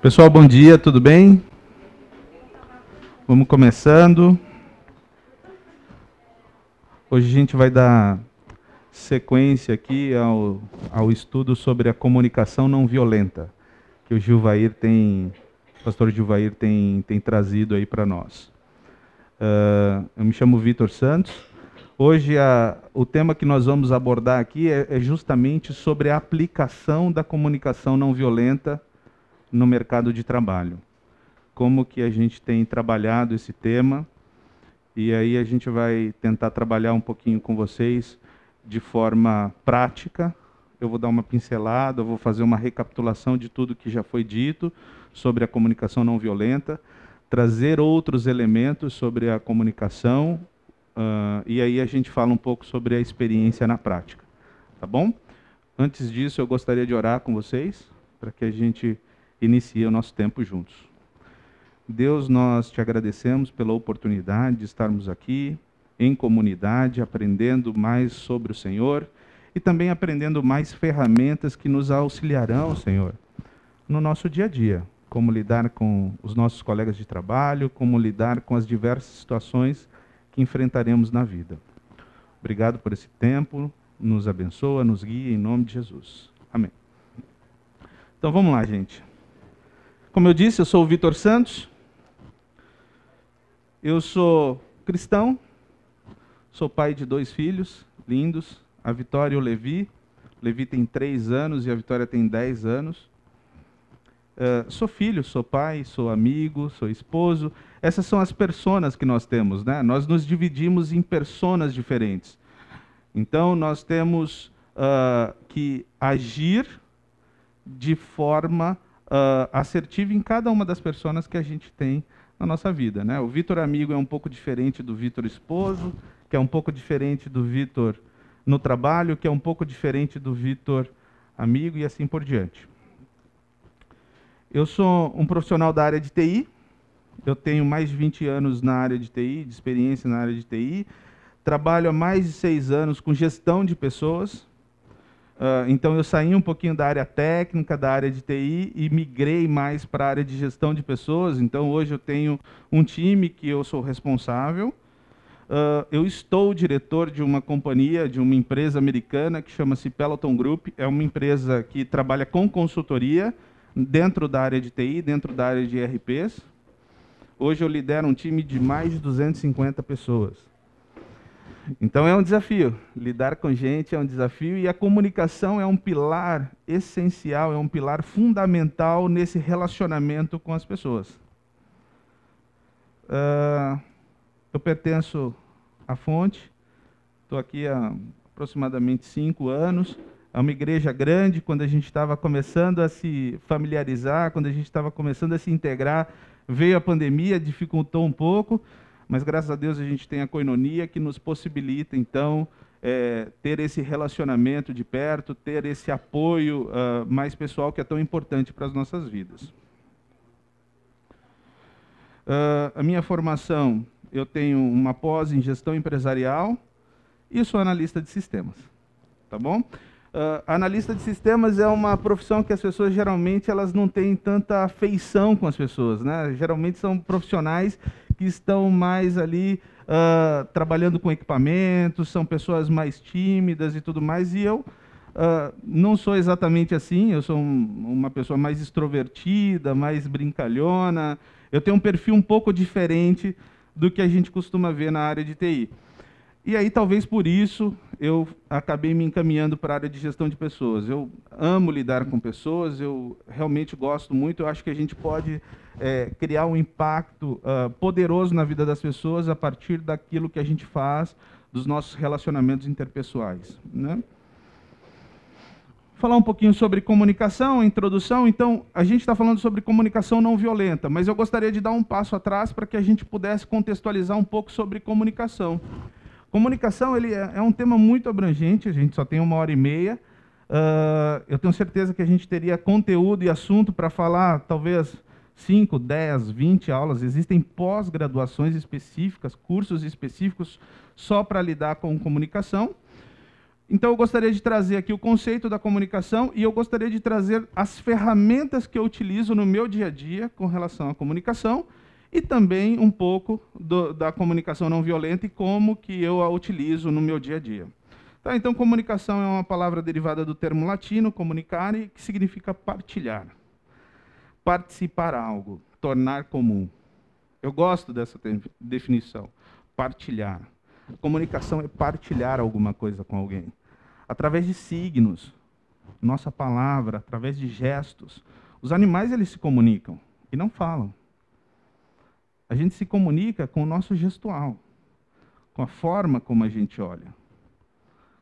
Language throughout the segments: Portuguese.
Pessoal, bom dia, tudo bem? Vamos começando. Hoje a gente vai dar sequência aqui ao, ao estudo sobre a comunicação não violenta, que o Gilvair tem, o pastor Gilvair tem, tem trazido aí para nós. Uh, eu me chamo Vitor Santos. Hoje a, o tema que nós vamos abordar aqui é, é justamente sobre a aplicação da comunicação não violenta no mercado de trabalho. Como que a gente tem trabalhado esse tema e aí a gente vai tentar trabalhar um pouquinho com vocês de forma prática. Eu vou dar uma pincelada, eu vou fazer uma recapitulação de tudo que já foi dito sobre a comunicação não violenta, trazer outros elementos sobre a comunicação uh, e aí a gente fala um pouco sobre a experiência na prática, tá bom? Antes disso, eu gostaria de orar com vocês para que a gente inicie o nosso tempo juntos. Deus, nós te agradecemos pela oportunidade de estarmos aqui em comunidade, aprendendo mais sobre o Senhor e também aprendendo mais ferramentas que nos auxiliarão, Senhor, no nosso dia a dia. Como lidar com os nossos colegas de trabalho, como lidar com as diversas situações que enfrentaremos na vida. Obrigado por esse tempo, nos abençoa, nos guia em nome de Jesus. Amém. Então vamos lá, gente. Como eu disse, eu sou o Vitor Santos. Eu sou cristão, Sou pai de dois filhos lindos, a Vitória e o Levi. O Levi tem três anos e a Vitória tem dez anos. Uh, sou filho, sou pai, sou amigo, sou esposo. Essas são as personas que nós temos, né? Nós nos dividimos em personas diferentes. Então nós temos uh, que agir de forma uh, assertiva em cada uma das personas que a gente tem na nossa vida, né? O Vitor amigo é um pouco diferente do Vitor esposo, que é um pouco diferente do Vitor no trabalho, que é um pouco diferente do Vitor amigo e assim por diante. Eu sou um profissional da área de TI, eu tenho mais de 20 anos na área de TI, de experiência na área de TI, trabalho há mais de seis anos com gestão de pessoas, Uh, então eu saí um pouquinho da área técnica, da área de TI e migrei mais para a área de gestão de pessoas. Então hoje eu tenho um time que eu sou responsável. Uh, eu estou diretor de uma companhia, de uma empresa americana que chama-se Peloton Group. É uma empresa que trabalha com consultoria dentro da área de TI, dentro da área de ERPs. Hoje eu lidero um time de mais de 250 pessoas. Então é um desafio. Lidar com gente é um desafio e a comunicação é um pilar essencial, é um pilar fundamental nesse relacionamento com as pessoas. Uh, eu pertenço à Fonte, estou aqui há aproximadamente cinco anos. É uma igreja grande, quando a gente estava começando a se familiarizar, quando a gente estava começando a se integrar, veio a pandemia, dificultou um pouco, mas graças a Deus a gente tem a coinonia que nos possibilita, então, é, ter esse relacionamento de perto, ter esse apoio uh, mais pessoal que é tão importante para as nossas vidas. Uh, a minha formação eu tenho uma pós em gestão empresarial e sou analista de sistemas. Tá bom? Uh, analista de sistemas é uma profissão que as pessoas geralmente elas não têm tanta afeição com as pessoas, né? Geralmente são profissionais que estão mais ali uh, trabalhando com equipamentos, são pessoas mais tímidas e tudo mais. E eu uh, não sou exatamente assim. Eu sou um, uma pessoa mais extrovertida, mais brincalhona. Eu tenho um perfil um pouco diferente do que a gente costuma ver na área de TI. E aí, talvez por isso, eu acabei me encaminhando para a área de gestão de pessoas. Eu amo lidar com pessoas, eu realmente gosto muito. Eu acho que a gente pode é, criar um impacto uh, poderoso na vida das pessoas a partir daquilo que a gente faz, dos nossos relacionamentos interpessoais. Né? falar um pouquinho sobre comunicação, introdução. Então, a gente está falando sobre comunicação não violenta, mas eu gostaria de dar um passo atrás para que a gente pudesse contextualizar um pouco sobre comunicação. Comunicação ele é, é um tema muito abrangente, a gente só tem uma hora e meia. Uh, eu tenho certeza que a gente teria conteúdo e assunto para falar, talvez 5, 10, 20 aulas. Existem pós-graduações específicas, cursos específicos só para lidar com comunicação. Então, eu gostaria de trazer aqui o conceito da comunicação e eu gostaria de trazer as ferramentas que eu utilizo no meu dia a dia com relação à comunicação e também um pouco do, da comunicação não violenta e como que eu a utilizo no meu dia a dia. Tá, então, comunicação é uma palavra derivada do termo latino, comunicare, que significa partilhar, participar algo, tornar comum. Eu gosto dessa definição, partilhar. Comunicação é partilhar alguma coisa com alguém. Através de signos, nossa palavra, através de gestos. Os animais eles se comunicam e não falam. A gente se comunica com o nosso gestual, com a forma como a gente olha,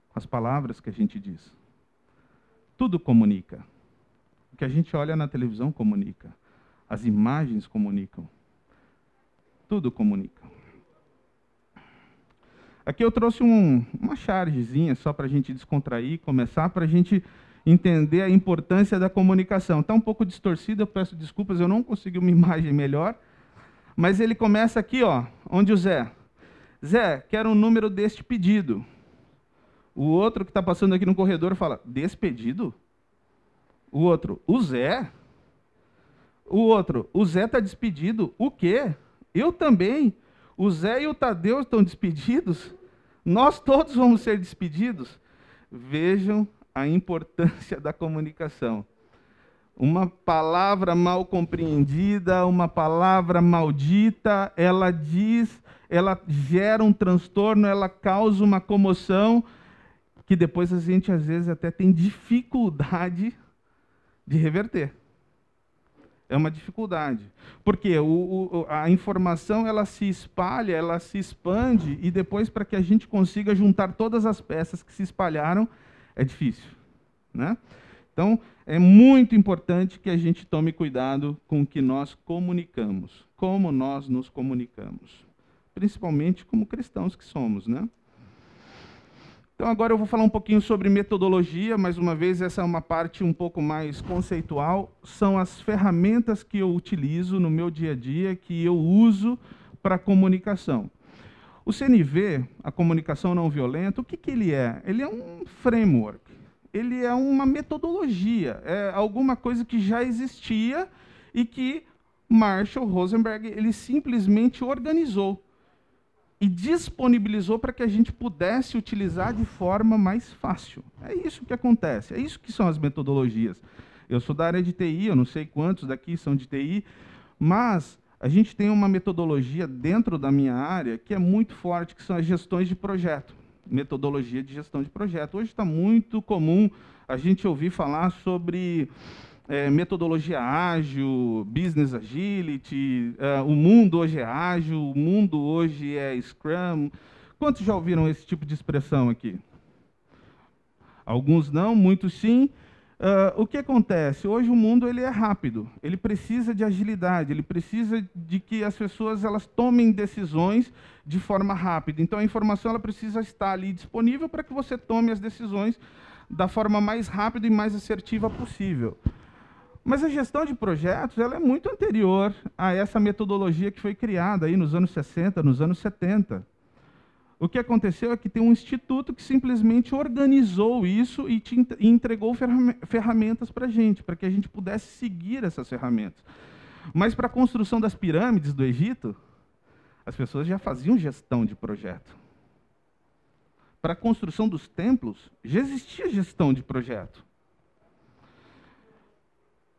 com as palavras que a gente diz. Tudo comunica. O que a gente olha na televisão comunica. As imagens comunicam. Tudo comunica. Aqui eu trouxe um, uma chargezinha só para a gente descontrair, começar, para a gente entender a importância da comunicação. Está um pouco distorcido, eu peço desculpas, eu não consegui uma imagem melhor. Mas ele começa aqui, ó, onde o Zé. Zé, quero um número deste pedido. O outro que está passando aqui no corredor fala, despedido? O outro, o Zé? O outro, o Zé está despedido? O quê? Eu também. O Zé e o Tadeu estão despedidos? Nós todos vamos ser despedidos? Vejam a importância da comunicação. Uma palavra mal compreendida, uma palavra maldita, ela diz, ela gera um transtorno, ela causa uma comoção que depois a gente às vezes até tem dificuldade de reverter é uma dificuldade. Porque o, o, a informação ela se espalha, ela se expande, e depois, para que a gente consiga juntar todas as peças que se espalharam, é difícil. Né? Então, é muito importante que a gente tome cuidado com o que nós comunicamos, como nós nos comunicamos, principalmente como cristãos que somos. Né? Então, agora eu vou falar um pouquinho sobre metodologia. Mais uma vez, essa é uma parte um pouco mais conceitual. São as ferramentas que eu utilizo no meu dia a dia, que eu uso para comunicação. O CNV, a comunicação não violenta, o que, que ele é? Ele é um framework, ele é uma metodologia, é alguma coisa que já existia e que Marshall Rosenberg ele simplesmente organizou e disponibilizou para que a gente pudesse utilizar de forma mais fácil. É isso que acontece, é isso que são as metodologias. Eu sou da área de TI, eu não sei quantos daqui são de TI, mas a gente tem uma metodologia dentro da minha área que é muito forte, que são as gestões de projeto. Metodologia de gestão de projeto. Hoje está muito comum a gente ouvir falar sobre é, metodologia ágil, business agility, é, o mundo hoje é ágil, o mundo hoje é Scrum. Quantos já ouviram esse tipo de expressão aqui? Alguns não, muitos sim. Uh, o que acontece? Hoje o mundo ele é rápido, ele precisa de agilidade, ele precisa de que as pessoas elas tomem decisões de forma rápida. Então a informação ela precisa estar ali disponível para que você tome as decisões da forma mais rápida e mais assertiva possível. Mas a gestão de projetos ela é muito anterior a essa metodologia que foi criada aí nos anos 60, nos anos 70. O que aconteceu é que tem um instituto que simplesmente organizou isso e, te, e entregou ferramentas para a gente, para que a gente pudesse seguir essas ferramentas. Mas para a construção das pirâmides do Egito, as pessoas já faziam gestão de projeto. Para a construção dos templos, já existia gestão de projeto.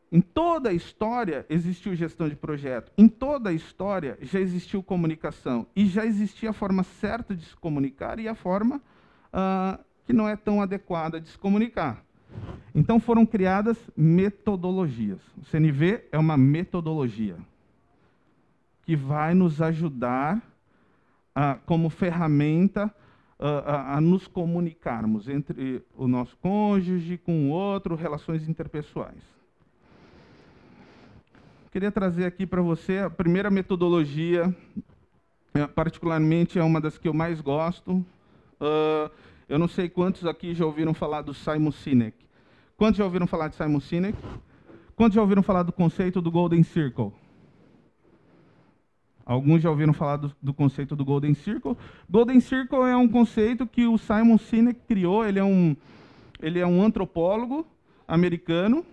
Em toda a história existiu gestão de projeto. Em toda a história já existiu comunicação. E já existia a forma certa de se comunicar e a forma uh, que não é tão adequada de se comunicar. Então foram criadas metodologias. O CNV é uma metodologia que vai nos ajudar uh, como ferramenta uh, a, a nos comunicarmos entre o nosso cônjuge, com o outro, relações interpessoais queria trazer aqui para você a primeira metodologia, é, particularmente é uma das que eu mais gosto. Uh, eu não sei quantos aqui já ouviram falar do Simon Sinek. Quantos já ouviram falar de Simon Sinek? Quantos já ouviram falar do conceito do Golden Circle? Alguns já ouviram falar do, do, conceito do Golden Circle. Golden Circle é um conceito que o Simon Sinek criou. Ele é um, ele é um antropólogo americano.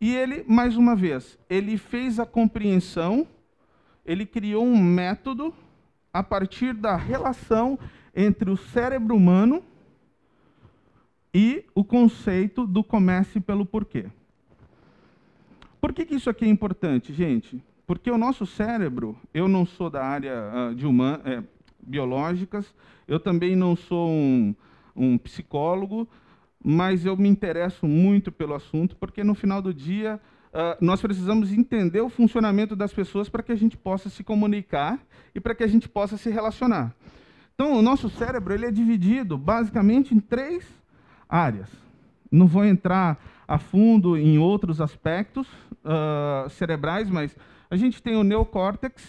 E ele, mais uma vez, ele fez a compreensão, ele criou um método a partir da relação entre o cérebro humano e o conceito do comece pelo porquê. Por que, que isso aqui é importante, gente? Porque o nosso cérebro, eu não sou da área uh, de human, é, biológicas, eu também não sou um, um psicólogo, mas eu me interesso muito pelo assunto, porque no final do dia uh, nós precisamos entender o funcionamento das pessoas para que a gente possa se comunicar e para que a gente possa se relacionar. Então, o nosso cérebro ele é dividido basicamente em três áreas. Não vou entrar a fundo em outros aspectos uh, cerebrais, mas a gente tem o neocórtex,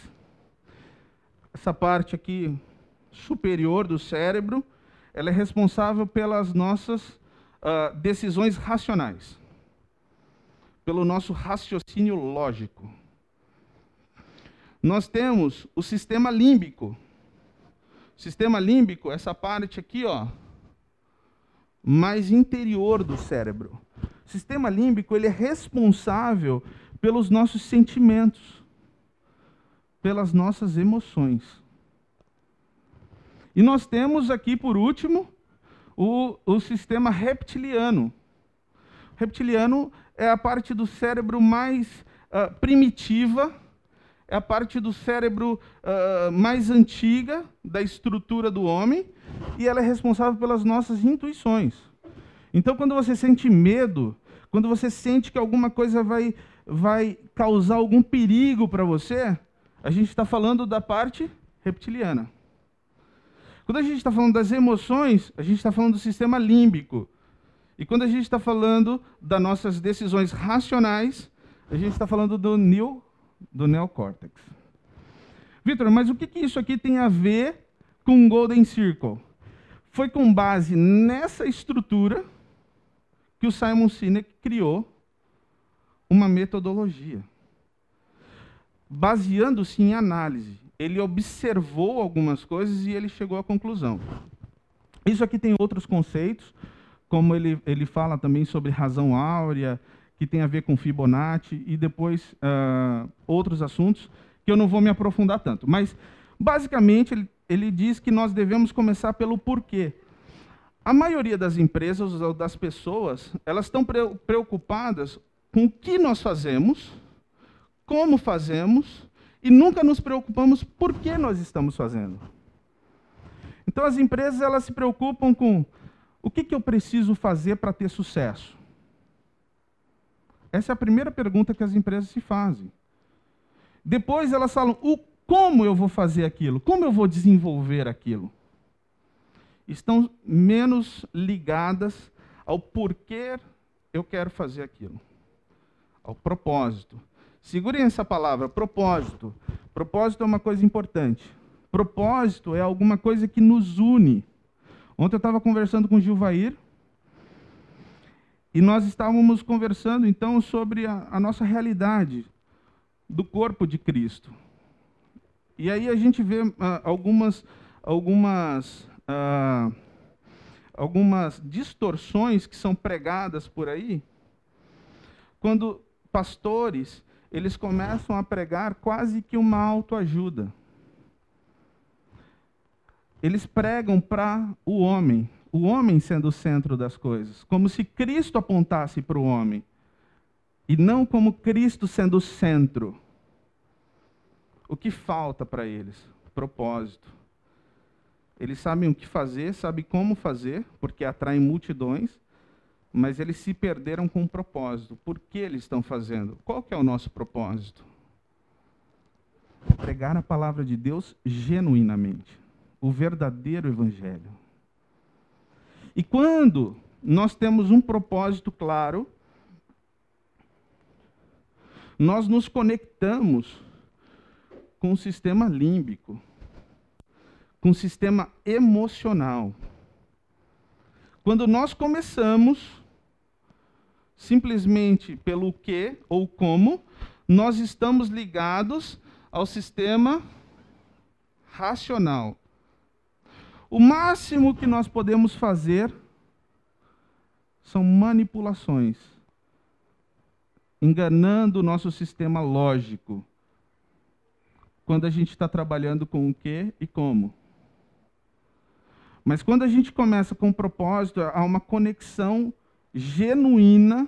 essa parte aqui superior do cérebro, ela é responsável pelas nossas uh, decisões racionais, pelo nosso raciocínio lógico. Nós temos o sistema límbico. Sistema límbico, essa parte aqui, ó, mais interior do cérebro. Sistema límbico ele é responsável pelos nossos sentimentos, pelas nossas emoções. E nós temos aqui, por último, o, o sistema reptiliano. O reptiliano é a parte do cérebro mais uh, primitiva, é a parte do cérebro uh, mais antiga da estrutura do homem, e ela é responsável pelas nossas intuições. Então, quando você sente medo, quando você sente que alguma coisa vai, vai causar algum perigo para você, a gente está falando da parte reptiliana. Quando a gente está falando das emoções, a gente está falando do sistema límbico. E quando a gente está falando das nossas decisões racionais, a gente está falando do, neo, do neocórtex. Vitor, mas o que, que isso aqui tem a ver com o Golden Circle? Foi com base nessa estrutura que o Simon Sinek criou uma metodologia. Baseando-se em análise, ele observou algumas coisas e ele chegou à conclusão. Isso aqui tem outros conceitos, como ele, ele fala também sobre razão áurea, que tem a ver com Fibonacci, e depois uh, outros assuntos que eu não vou me aprofundar tanto. Mas, basicamente, ele, ele diz que nós devemos começar pelo porquê. A maioria das empresas ou das pessoas, elas estão preocupadas com o que nós fazemos, como fazemos, e nunca nos preocupamos por que nós estamos fazendo. Então as empresas elas se preocupam com o que, que eu preciso fazer para ter sucesso. Essa é a primeira pergunta que as empresas se fazem. Depois elas falam o como eu vou fazer aquilo, como eu vou desenvolver aquilo estão menos ligadas ao porquê eu quero fazer aquilo, ao propósito. Segurem essa palavra, propósito. Propósito é uma coisa importante. Propósito é alguma coisa que nos une. Ontem eu estava conversando com o Gilvair e nós estávamos conversando então sobre a, a nossa realidade do corpo de Cristo. E aí a gente vê uh, algumas, algumas ah, algumas distorções que são pregadas por aí, quando pastores eles começam a pregar quase que uma autoajuda. Eles pregam para o homem, o homem sendo o centro das coisas, como se Cristo apontasse para o homem, e não como Cristo sendo o centro. O que falta para eles? Propósito. Eles sabem o que fazer, sabem como fazer, porque atraem multidões, mas eles se perderam com um propósito. Por que eles estão fazendo? Qual que é o nosso propósito? Pregar a palavra de Deus genuinamente, o verdadeiro evangelho. E quando nós temos um propósito claro, nós nos conectamos com o sistema límbico com o sistema emocional. Quando nós começamos simplesmente pelo que ou como, nós estamos ligados ao sistema racional. O máximo que nós podemos fazer são manipulações, enganando o nosso sistema lógico. Quando a gente está trabalhando com o que e como. Mas quando a gente começa com um propósito, há uma conexão genuína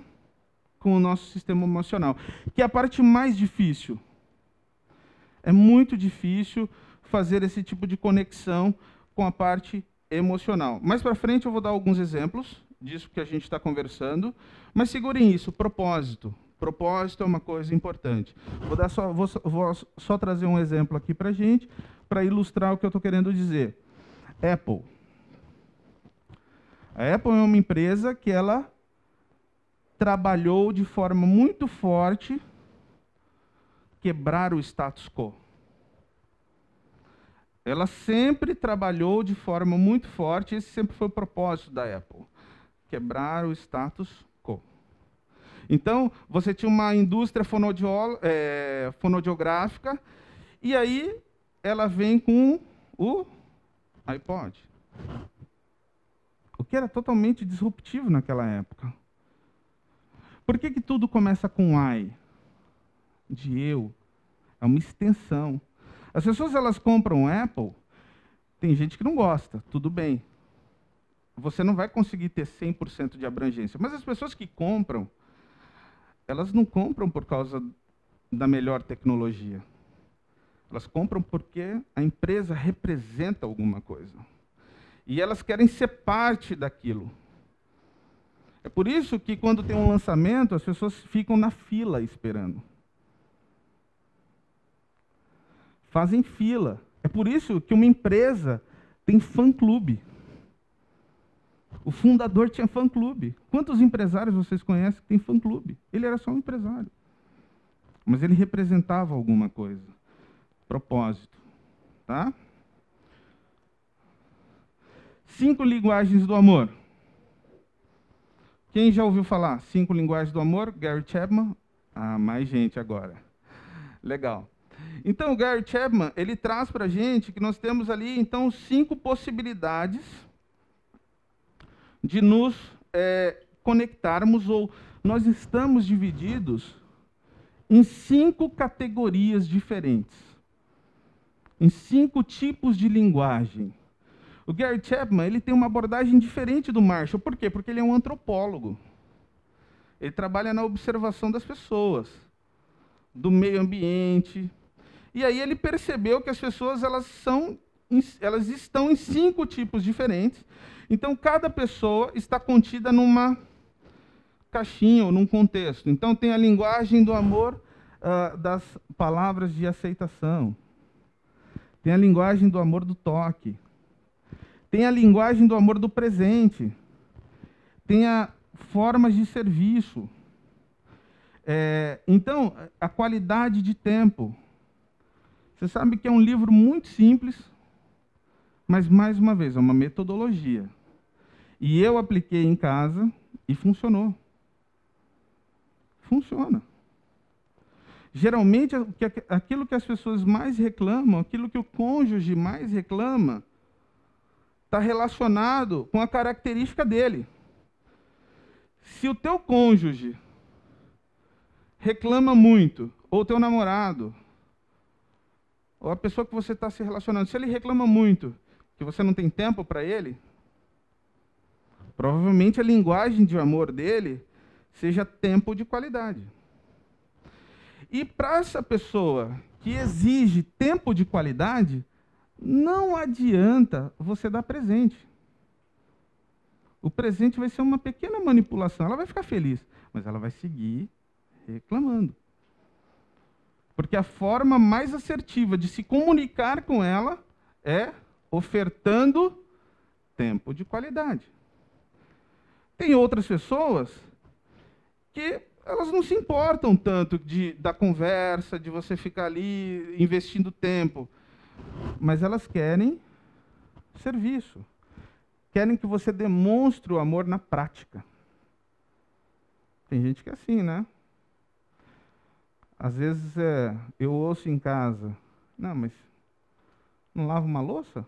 com o nosso sistema emocional, que é a parte mais difícil. É muito difícil fazer esse tipo de conexão com a parte emocional. Mais para frente eu vou dar alguns exemplos disso que a gente está conversando, mas segurem isso, propósito. Propósito é uma coisa importante. Vou, dar só, vou, vou só trazer um exemplo aqui para gente, para ilustrar o que eu estou querendo dizer. Apple. A Apple é uma empresa que ela trabalhou de forma muito forte quebrar o status quo. Ela sempre trabalhou de forma muito forte, esse sempre foi o propósito da Apple, quebrar o status quo. Então, você tinha uma indústria é, fonodiográfica, e aí ela vem com o iPod. O que era totalmente disruptivo naquela época. Por que, que tudo começa com I? De eu. É uma extensão. As pessoas elas compram Apple, tem gente que não gosta, tudo bem. Você não vai conseguir ter 100% de abrangência. Mas as pessoas que compram, elas não compram por causa da melhor tecnologia. Elas compram porque a empresa representa alguma coisa. E elas querem ser parte daquilo. É por isso que quando tem um lançamento, as pessoas ficam na fila esperando. Fazem fila. É por isso que uma empresa tem fã-clube. O fundador tinha fã-clube. Quantos empresários vocês conhecem que têm fã-clube? Ele era só um empresário. Mas ele representava alguma coisa. Propósito. Tá? Cinco linguagens do amor. Quem já ouviu falar? Cinco linguagens do amor, Gary Chapman? Ah, mais gente agora. Legal. Então, o Gary Chapman, ele traz para a gente que nós temos ali, então, cinco possibilidades de nos é, conectarmos, ou nós estamos divididos em cinco categorias diferentes, em cinco tipos de linguagem. O Gary Chapman ele tem uma abordagem diferente do Marshall. Por quê? Porque ele é um antropólogo. Ele trabalha na observação das pessoas, do meio ambiente. E aí ele percebeu que as pessoas elas são elas estão em cinco tipos diferentes. Então cada pessoa está contida numa caixinha ou num contexto. Então tem a linguagem do amor uh, das palavras de aceitação. Tem a linguagem do amor do toque. Tem a linguagem do amor do presente. Tem a formas de serviço. É, então, a qualidade de tempo. Você sabe que é um livro muito simples, mas, mais uma vez, é uma metodologia. E eu apliquei em casa e funcionou. Funciona. Geralmente, aquilo que as pessoas mais reclamam, aquilo que o cônjuge mais reclama, está relacionado com a característica dele. Se o teu cônjuge reclama muito, ou o teu namorado, ou a pessoa que você está se relacionando, se ele reclama muito, que você não tem tempo para ele, provavelmente a linguagem de amor dele seja tempo de qualidade. E para essa pessoa que exige tempo de qualidade, não adianta você dar presente. O presente vai ser uma pequena manipulação. Ela vai ficar feliz, mas ela vai seguir reclamando. Porque a forma mais assertiva de se comunicar com ela é ofertando tempo de qualidade. Tem outras pessoas que elas não se importam tanto de, da conversa, de você ficar ali investindo tempo mas elas querem serviço. Querem que você demonstre o amor na prática. Tem gente que é assim, né? Às vezes é, eu ouço em casa, não, mas não lavo uma louça?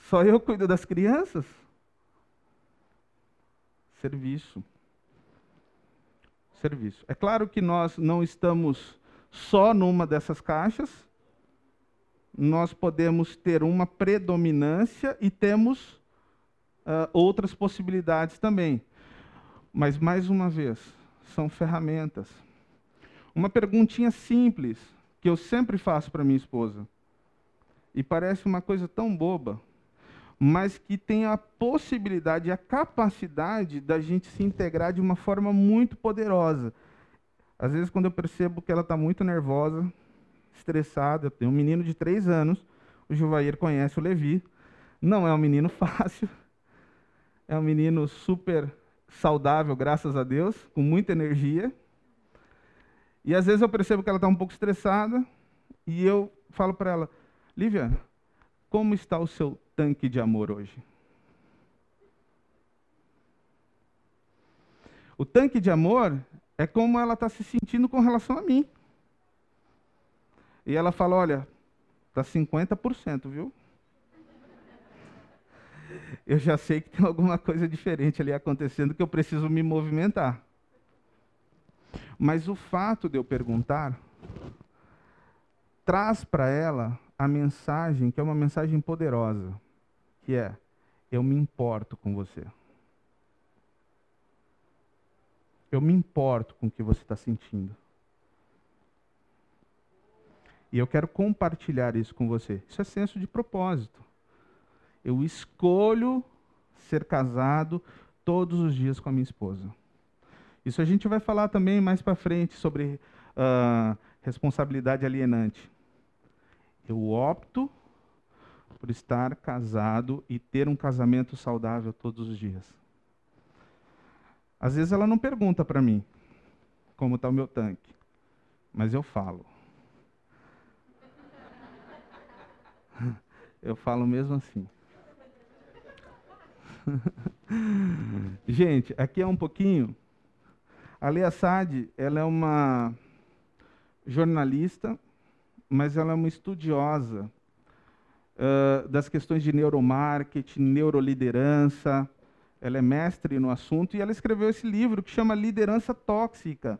Só eu cuido das crianças? Serviço. Serviço. É claro que nós não estamos só numa dessas caixas, nós podemos ter uma predominância e temos uh, outras possibilidades também. Mas, mais uma vez, são ferramentas. Uma perguntinha simples que eu sempre faço para minha esposa, e parece uma coisa tão boba, mas que tem a possibilidade, a capacidade da gente se integrar de uma forma muito poderosa. Às vezes, quando eu percebo que ela está muito nervosa, estressada, eu tenho um menino de três anos, o Juvair conhece o Levi, não é um menino fácil, é um menino super saudável, graças a Deus, com muita energia. E às vezes eu percebo que ela está um pouco estressada e eu falo para ela, Lívia, como está o seu tanque de amor hoje? O tanque de amor é como ela está se sentindo com relação a mim. E ela fala: olha, está 50%, viu? Eu já sei que tem alguma coisa diferente ali acontecendo que eu preciso me movimentar. Mas o fato de eu perguntar traz para ela a mensagem que é uma mensagem poderosa, que é: eu me importo com você. Eu me importo com o que você está sentindo. E eu quero compartilhar isso com você. Isso é senso de propósito. Eu escolho ser casado todos os dias com a minha esposa. Isso a gente vai falar também mais para frente sobre uh, responsabilidade alienante. Eu opto por estar casado e ter um casamento saudável todos os dias. Às vezes ela não pergunta para mim como está o meu tanque, mas eu falo. Eu falo mesmo assim. Gente, aqui é um pouquinho. A Lea Sade, ela é uma jornalista, mas ela é uma estudiosa uh, das questões de neuromarketing, neuroliderança. Ela é mestre no assunto e ela escreveu esse livro que chama Liderança Tóxica.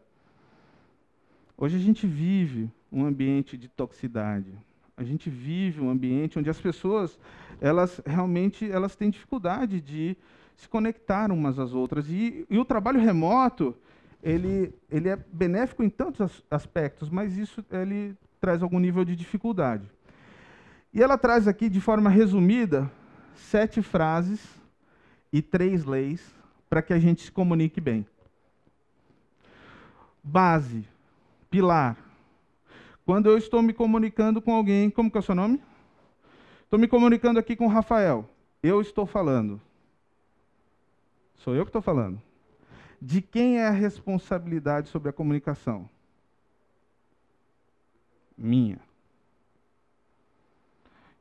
Hoje a gente vive um ambiente de toxicidade a gente vive um ambiente onde as pessoas, elas realmente elas têm dificuldade de se conectar umas às outras. E, e o trabalho remoto, ele, ele é benéfico em tantos aspectos, mas isso ele traz algum nível de dificuldade. E ela traz aqui, de forma resumida, sete frases e três leis para que a gente se comunique bem. Base, pilar, quando eu estou me comunicando com alguém, como que é o seu nome? Estou me comunicando aqui com o Rafael. Eu estou falando. Sou eu que estou falando. De quem é a responsabilidade sobre a comunicação? Minha.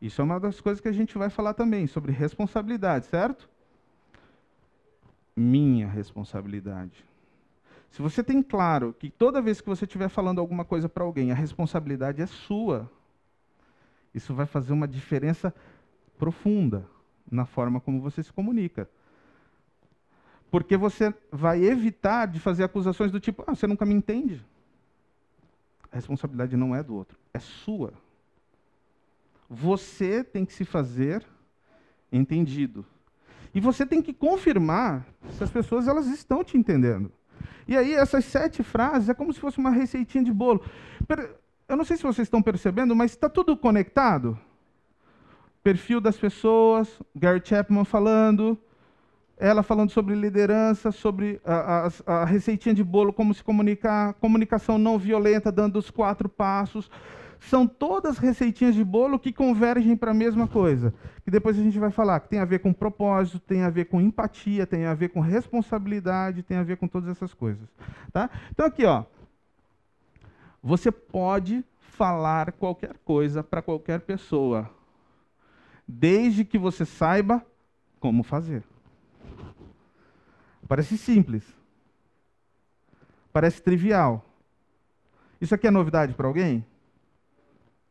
Isso é uma das coisas que a gente vai falar também, sobre responsabilidade, certo? Minha responsabilidade. Se você tem claro que toda vez que você estiver falando alguma coisa para alguém, a responsabilidade é sua, isso vai fazer uma diferença profunda na forma como você se comunica. Porque você vai evitar de fazer acusações do tipo, ah, você nunca me entende. A responsabilidade não é do outro, é sua. Você tem que se fazer entendido. E você tem que confirmar se as pessoas elas estão te entendendo. E aí, essas sete frases é como se fosse uma receitinha de bolo. Eu não sei se vocês estão percebendo, mas está tudo conectado. Perfil das pessoas, Gary Chapman falando, ela falando sobre liderança, sobre a, a, a receitinha de bolo, como se comunicar, comunicação não violenta, dando os quatro passos são todas receitinhas de bolo que convergem para a mesma coisa. Que depois a gente vai falar que tem a ver com propósito, tem a ver com empatia, tem a ver com responsabilidade, tem a ver com todas essas coisas. Tá? Então aqui, ó. Você pode falar qualquer coisa para qualquer pessoa, desde que você saiba como fazer. Parece simples. Parece trivial. Isso aqui é novidade para alguém?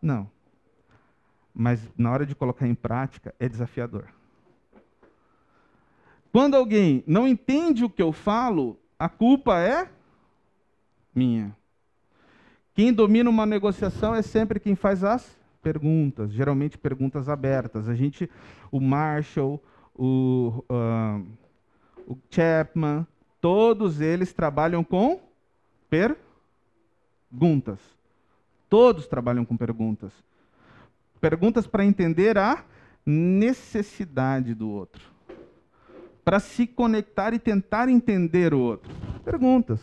Não. Mas na hora de colocar em prática é desafiador. Quando alguém não entende o que eu falo, a culpa é minha. Quem domina uma negociação é sempre quem faz as perguntas, geralmente perguntas abertas. A gente, o Marshall, o, uh, o Chapman, todos eles trabalham com perguntas. Todos trabalham com perguntas. Perguntas para entender a necessidade do outro. Para se conectar e tentar entender o outro. Perguntas.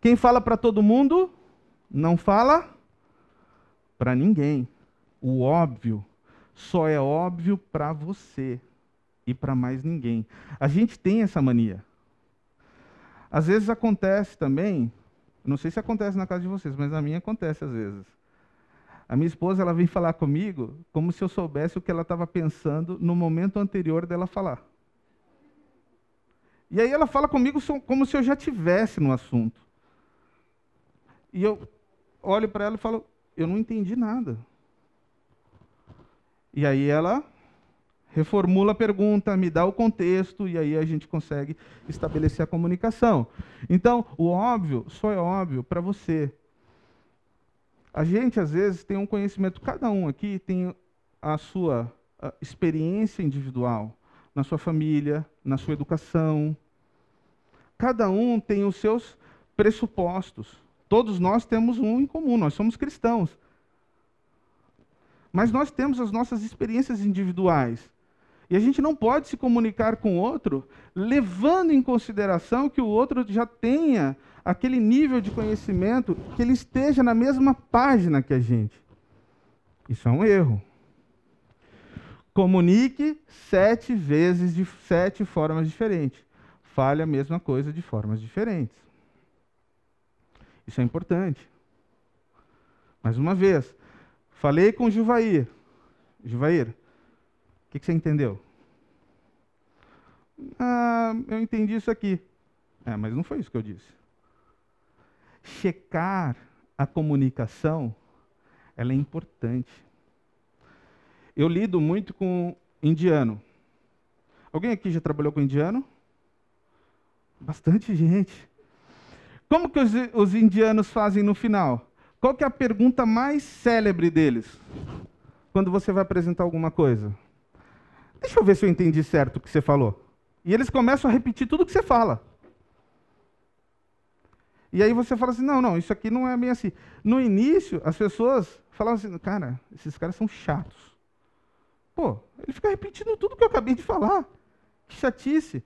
Quem fala para todo mundo, não fala para ninguém. O óbvio só é óbvio para você e para mais ninguém. A gente tem essa mania. Às vezes acontece também, não sei se acontece na casa de vocês, mas na minha acontece às vezes. A minha esposa ela vem falar comigo como se eu soubesse o que ela estava pensando no momento anterior dela falar. E aí ela fala comigo como se eu já tivesse no assunto. E eu olho para ela e falo, eu não entendi nada. E aí ela reformula a pergunta, me dá o contexto, e aí a gente consegue estabelecer a comunicação. Então, o óbvio só é óbvio para você. A gente, às vezes, tem um conhecimento, cada um aqui tem a sua a experiência individual, na sua família, na sua educação. Cada um tem os seus pressupostos. Todos nós temos um em comum, nós somos cristãos. Mas nós temos as nossas experiências individuais. E a gente não pode se comunicar com o outro levando em consideração que o outro já tenha aquele nível de conhecimento, que ele esteja na mesma página que a gente. Isso é um erro. Comunique sete vezes de sete formas diferentes. Fale a mesma coisa de formas diferentes. Isso é importante. Mais uma vez, Falei com o Juvair. Juvair, o que, que, você entendeu? Ah, eu entendi isso aqui. É, mas não foi isso que eu disse. Checar a comunicação, ela é importante. Eu lido muito com indiano. Alguém aqui já trabalhou com indiano? Bastante gente. Como que os, os indianos fazem no final? Qual que é a pergunta mais célebre deles? Quando você vai apresentar alguma coisa. Deixa eu ver se eu entendi certo o que você falou. E eles começam a repetir tudo o que você fala. E aí você fala assim, não, não, isso aqui não é bem assim. No início, as pessoas falavam assim, cara, esses caras são chatos. Pô, ele fica repetindo tudo que eu acabei de falar. Que chatice.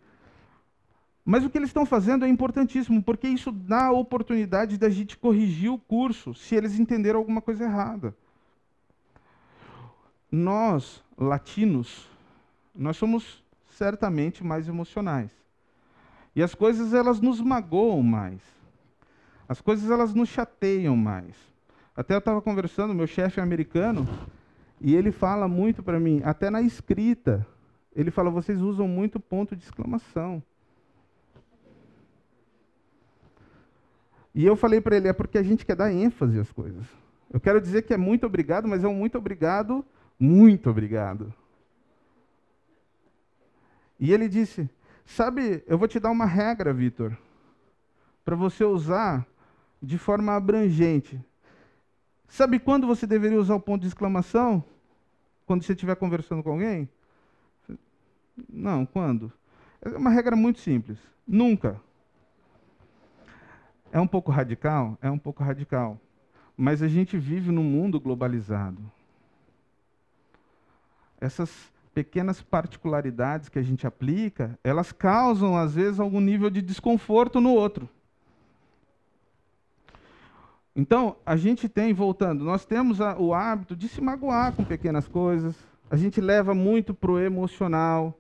Mas o que eles estão fazendo é importantíssimo, porque isso dá a oportunidade da gente corrigir o curso, se eles entenderam alguma coisa errada. Nós, latinos, nós somos certamente mais emocionais. E as coisas elas nos magoam mais. As coisas elas nos chateiam mais. Até eu estava conversando, meu chefe é americano, e ele fala muito para mim, até na escrita, ele fala: vocês usam muito ponto de exclamação. E eu falei para ele, é porque a gente quer dar ênfase às coisas. Eu quero dizer que é muito obrigado, mas é um muito obrigado, muito obrigado. E ele disse: Sabe, eu vou te dar uma regra, Vitor, para você usar de forma abrangente. Sabe quando você deveria usar o ponto de exclamação? Quando você estiver conversando com alguém? Não, quando? É uma regra muito simples. Nunca. É um pouco radical? É um pouco radical. Mas a gente vive num mundo globalizado. Essas pequenas particularidades que a gente aplica, elas causam, às vezes, algum nível de desconforto no outro. Então, a gente tem, voltando, nós temos a, o hábito de se magoar com pequenas coisas, a gente leva muito para o emocional,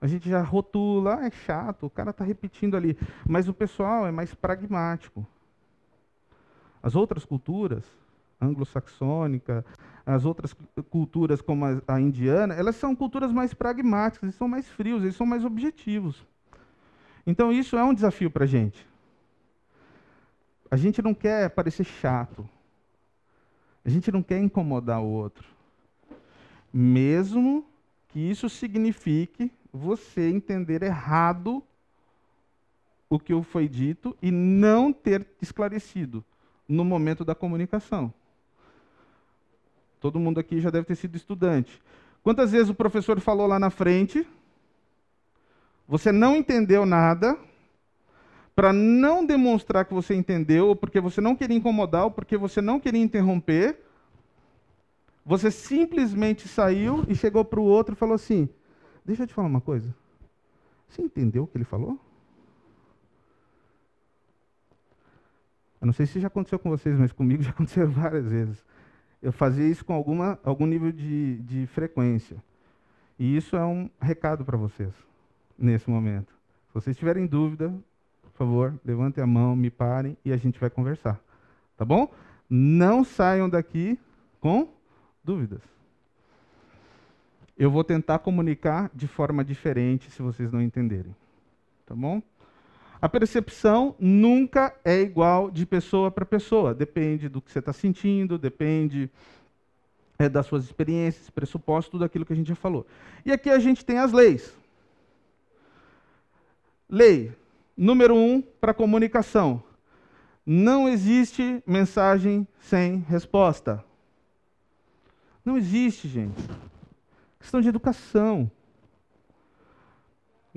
a gente já rotula, ah, é chato, o cara está repetindo ali. Mas o pessoal é mais pragmático. As outras culturas, anglo-saxônica, as outras culturas como a, a, indiana, elas são culturas mais pragmáticas, eles são mais frios, eles são mais objetivos. Então isso é um desafio para a gente. A gente não quer parecer chato. A gente não quer incomodar o outro. Mesmo que isso signifique você entender errado o que foi dito e não ter esclarecido no momento da comunicação. Todo mundo aqui já deve ter sido estudante. Quantas vezes o professor falou lá na frente, você não entendeu nada, para não demonstrar que você entendeu, ou porque você não queria incomodar, ou porque você não queria interromper, você simplesmente saiu e chegou para o outro e falou assim: Deixa eu te falar uma coisa. Você entendeu o que ele falou? Eu não sei se já aconteceu com vocês, mas comigo já aconteceu várias vezes. Eu fazia isso com alguma, algum nível de, de frequência. E isso é um recado para vocês, nesse momento. Se vocês tiverem dúvida, por favor, levantem a mão, me parem e a gente vai conversar. Tá bom? Não saiam daqui com dúvidas. Eu vou tentar comunicar de forma diferente se vocês não entenderem. Tá bom? A percepção nunca é igual de pessoa para pessoa. Depende do que você está sentindo, depende é, das suas experiências, pressupostos, tudo aquilo que a gente já falou. E aqui a gente tem as leis. Lei número um para comunicação. Não existe mensagem sem resposta. Não existe, gente. Questão de educação.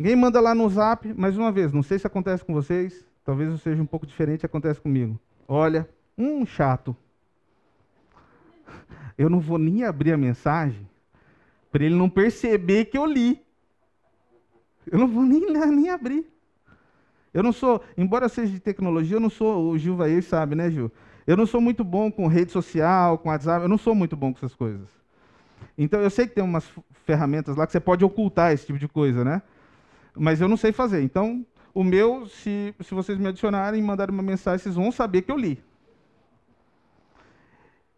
Ninguém manda lá no zap, mais uma vez, não sei se acontece com vocês, talvez seja um pouco diferente, acontece comigo. Olha, um chato. Eu não vou nem abrir a mensagem para ele não perceber que eu li. Eu não vou nem, nem abrir. Eu não sou, embora seja de tecnologia, eu não sou, o Gil vai sabe, né, Gil? Eu não sou muito bom com rede social, com WhatsApp, eu não sou muito bom com essas coisas. Então eu sei que tem umas ferramentas lá que você pode ocultar esse tipo de coisa, né? Mas eu não sei fazer. Então, o meu, se, se vocês me adicionarem e mandarem uma mensagem, vocês vão saber que eu li.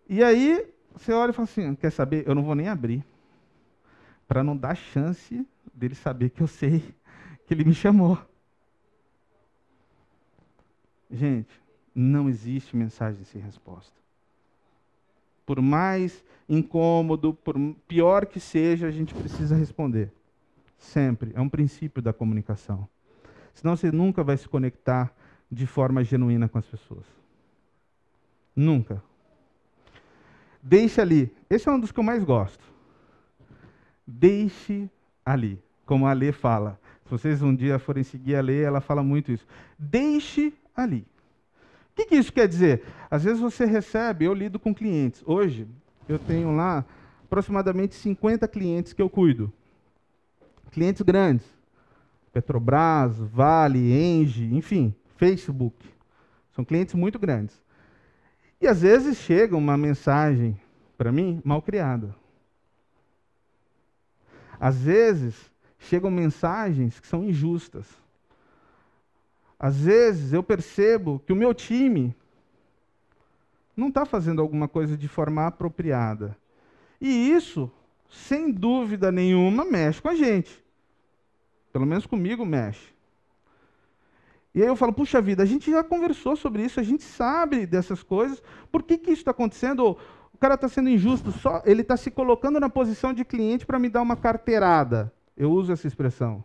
E aí, você olha e fala assim: quer saber? Eu não vou nem abrir. Para não dar chance dele saber que eu sei que ele me chamou. Gente, não existe mensagem sem resposta. Por mais incômodo, por pior que seja, a gente precisa responder. Sempre. É um princípio da comunicação. Senão você nunca vai se conectar de forma genuína com as pessoas. Nunca. Deixe ali. Esse é um dos que eu mais gosto. Deixe ali. Como a Lê fala. Se vocês um dia forem seguir a Lê, ela fala muito isso. Deixe ali. O que, que isso quer dizer? Às vezes você recebe, eu lido com clientes. Hoje, eu tenho lá aproximadamente 50 clientes que eu cuido clientes grandes. Petrobras, Vale, Engie, enfim, Facebook. São clientes muito grandes. E às vezes chega uma mensagem para mim mal criada. Às vezes chegam mensagens que são injustas. Às vezes eu percebo que o meu time não está fazendo alguma coisa de forma apropriada. E isso, sem dúvida nenhuma, mexe com a gente. Pelo menos comigo mexe. E aí eu falo, puxa vida, a gente já conversou sobre isso, a gente sabe dessas coisas. Por que, que isso está acontecendo? O cara está sendo injusto, só ele está se colocando na posição de cliente para me dar uma carteirada. Eu uso essa expressão.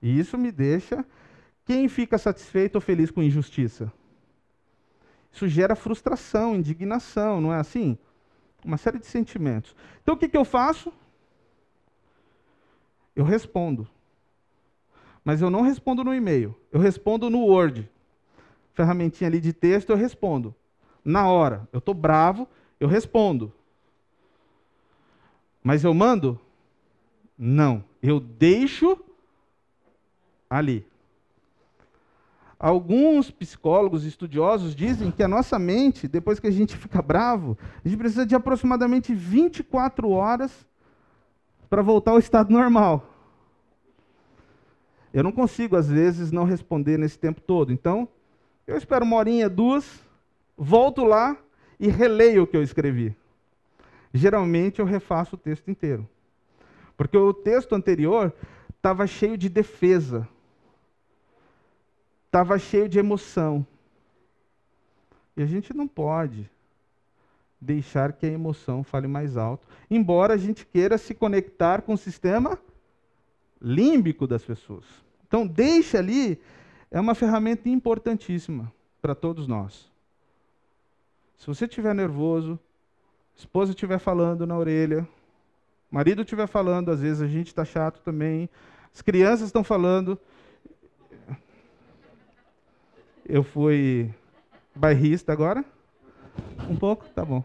E isso me deixa. Quem fica satisfeito ou feliz com injustiça? Isso gera frustração, indignação, não é assim? Uma série de sentimentos. Então o que, que eu faço? Eu respondo. Mas eu não respondo no e-mail, eu respondo no Word. Ferramentinha ali de texto, eu respondo. Na hora. Eu estou bravo, eu respondo. Mas eu mando? Não. Eu deixo ali. Alguns psicólogos estudiosos dizem que a nossa mente, depois que a gente fica bravo, a gente precisa de aproximadamente 24 horas para voltar ao estado normal. Eu não consigo, às vezes, não responder nesse tempo todo. Então, eu espero uma horinha, duas, volto lá e releio o que eu escrevi. Geralmente eu refaço o texto inteiro. Porque o texto anterior estava cheio de defesa, estava cheio de emoção. E a gente não pode deixar que a emoção fale mais alto, embora a gente queira se conectar com o sistema límbico das pessoas. Então, deixa ali é uma ferramenta importantíssima para todos nós. Se você estiver nervoso, esposa estiver falando na orelha, marido estiver falando, às vezes a gente está chato também, as crianças estão falando. Eu fui bairrista agora? Um pouco? Tá bom.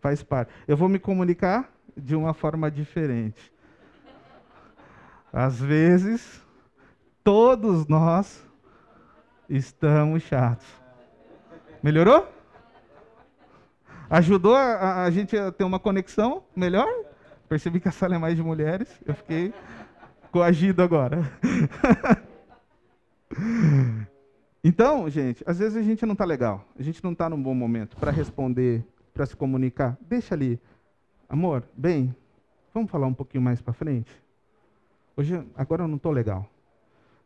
Faz parte. Eu vou me comunicar de uma forma diferente. Às vezes, todos nós estamos chatos. Melhorou? Ajudou a, a, gente a ter uma conexão melhor? Percebi que a sala é mais de mulheres. Eu fiquei coagido agora. então, gente, às vezes a gente não está legal. A gente não está num bom momento para responder, para se comunicar. Deixa ali. Amor, bem, vamos falar um pouquinho mais para frente? Hoje, agora eu não estou legal.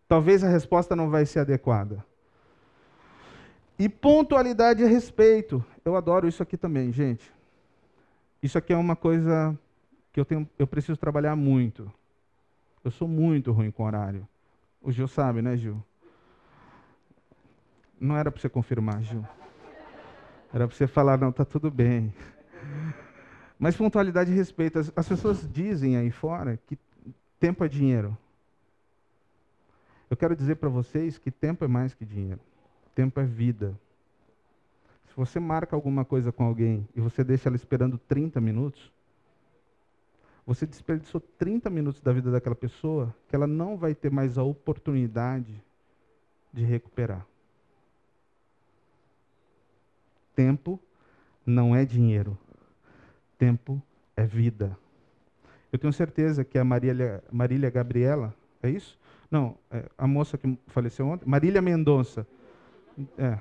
Talvez a resposta não vai ser adequada. E pontualidade a respeito. Eu adoro isso aqui também, gente. Isso aqui é uma coisa que eu, tenho, eu preciso trabalhar muito. Eu sou muito ruim com horário. O Gil sabe, né, Gil? Não era para você confirmar, Gil. Era para você falar, não, tá tudo bem. Mas pontualidade e respeito. As pessoas dizem aí fora que tempo é dinheiro. Eu quero dizer para vocês que tempo é mais que dinheiro. Tempo é vida. Se você marca alguma coisa com alguém e você deixa ela esperando 30 minutos, você desperdiçou 30 minutos da vida daquela pessoa que ela não vai ter mais a oportunidade de recuperar. Tempo não é dinheiro. Tempo é vida. Eu tenho certeza que a Marília, Marília Gabriela, é isso? Não, é a moça que faleceu ontem, Marília Mendonça. É.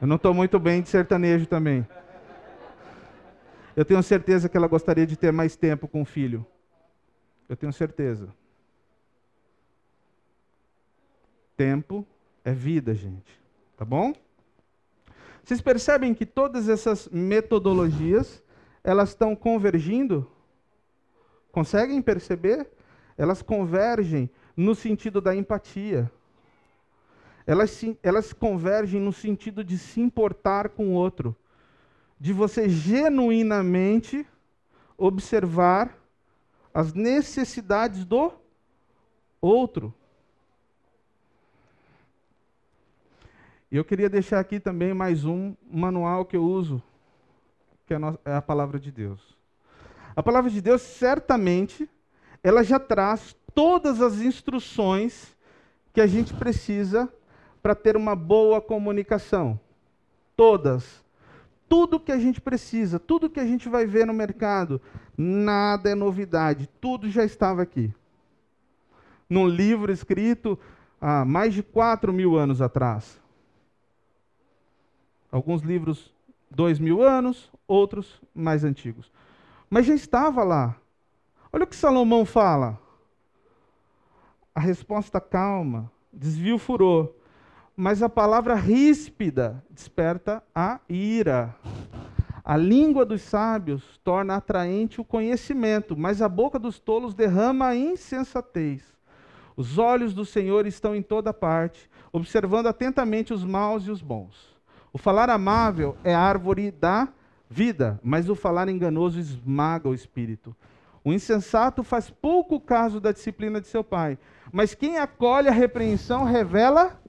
Eu não estou muito bem de sertanejo também. Eu tenho certeza que ela gostaria de ter mais tempo com o filho. Eu tenho certeza. Tempo é vida, gente. Tá bom? Vocês percebem que todas essas metodologias, elas estão convergindo? Conseguem perceber? Elas convergem no sentido da empatia. Elas, elas convergem no sentido de se importar com o outro de você genuinamente observar as necessidades do outro. E eu queria deixar aqui também mais um manual que eu uso, que é a palavra de Deus. A palavra de Deus, certamente, ela já traz todas as instruções que a gente precisa para ter uma boa comunicação. Todas tudo que a gente precisa, tudo que a gente vai ver no mercado, nada é novidade, tudo já estava aqui. Num livro escrito há mais de 4 mil anos atrás. Alguns livros, dois mil anos, outros mais antigos. Mas já estava lá. Olha o que Salomão fala. A resposta calma, desvia o furor mas a palavra ríspida desperta a ira. A língua dos sábios torna atraente o conhecimento, mas a boca dos tolos derrama a insensatez. Os olhos do Senhor estão em toda parte, observando atentamente os maus e os bons. O falar amável é árvore da vida, mas o falar enganoso esmaga o espírito. O insensato faz pouco caso da disciplina de seu pai, mas quem acolhe a repreensão revela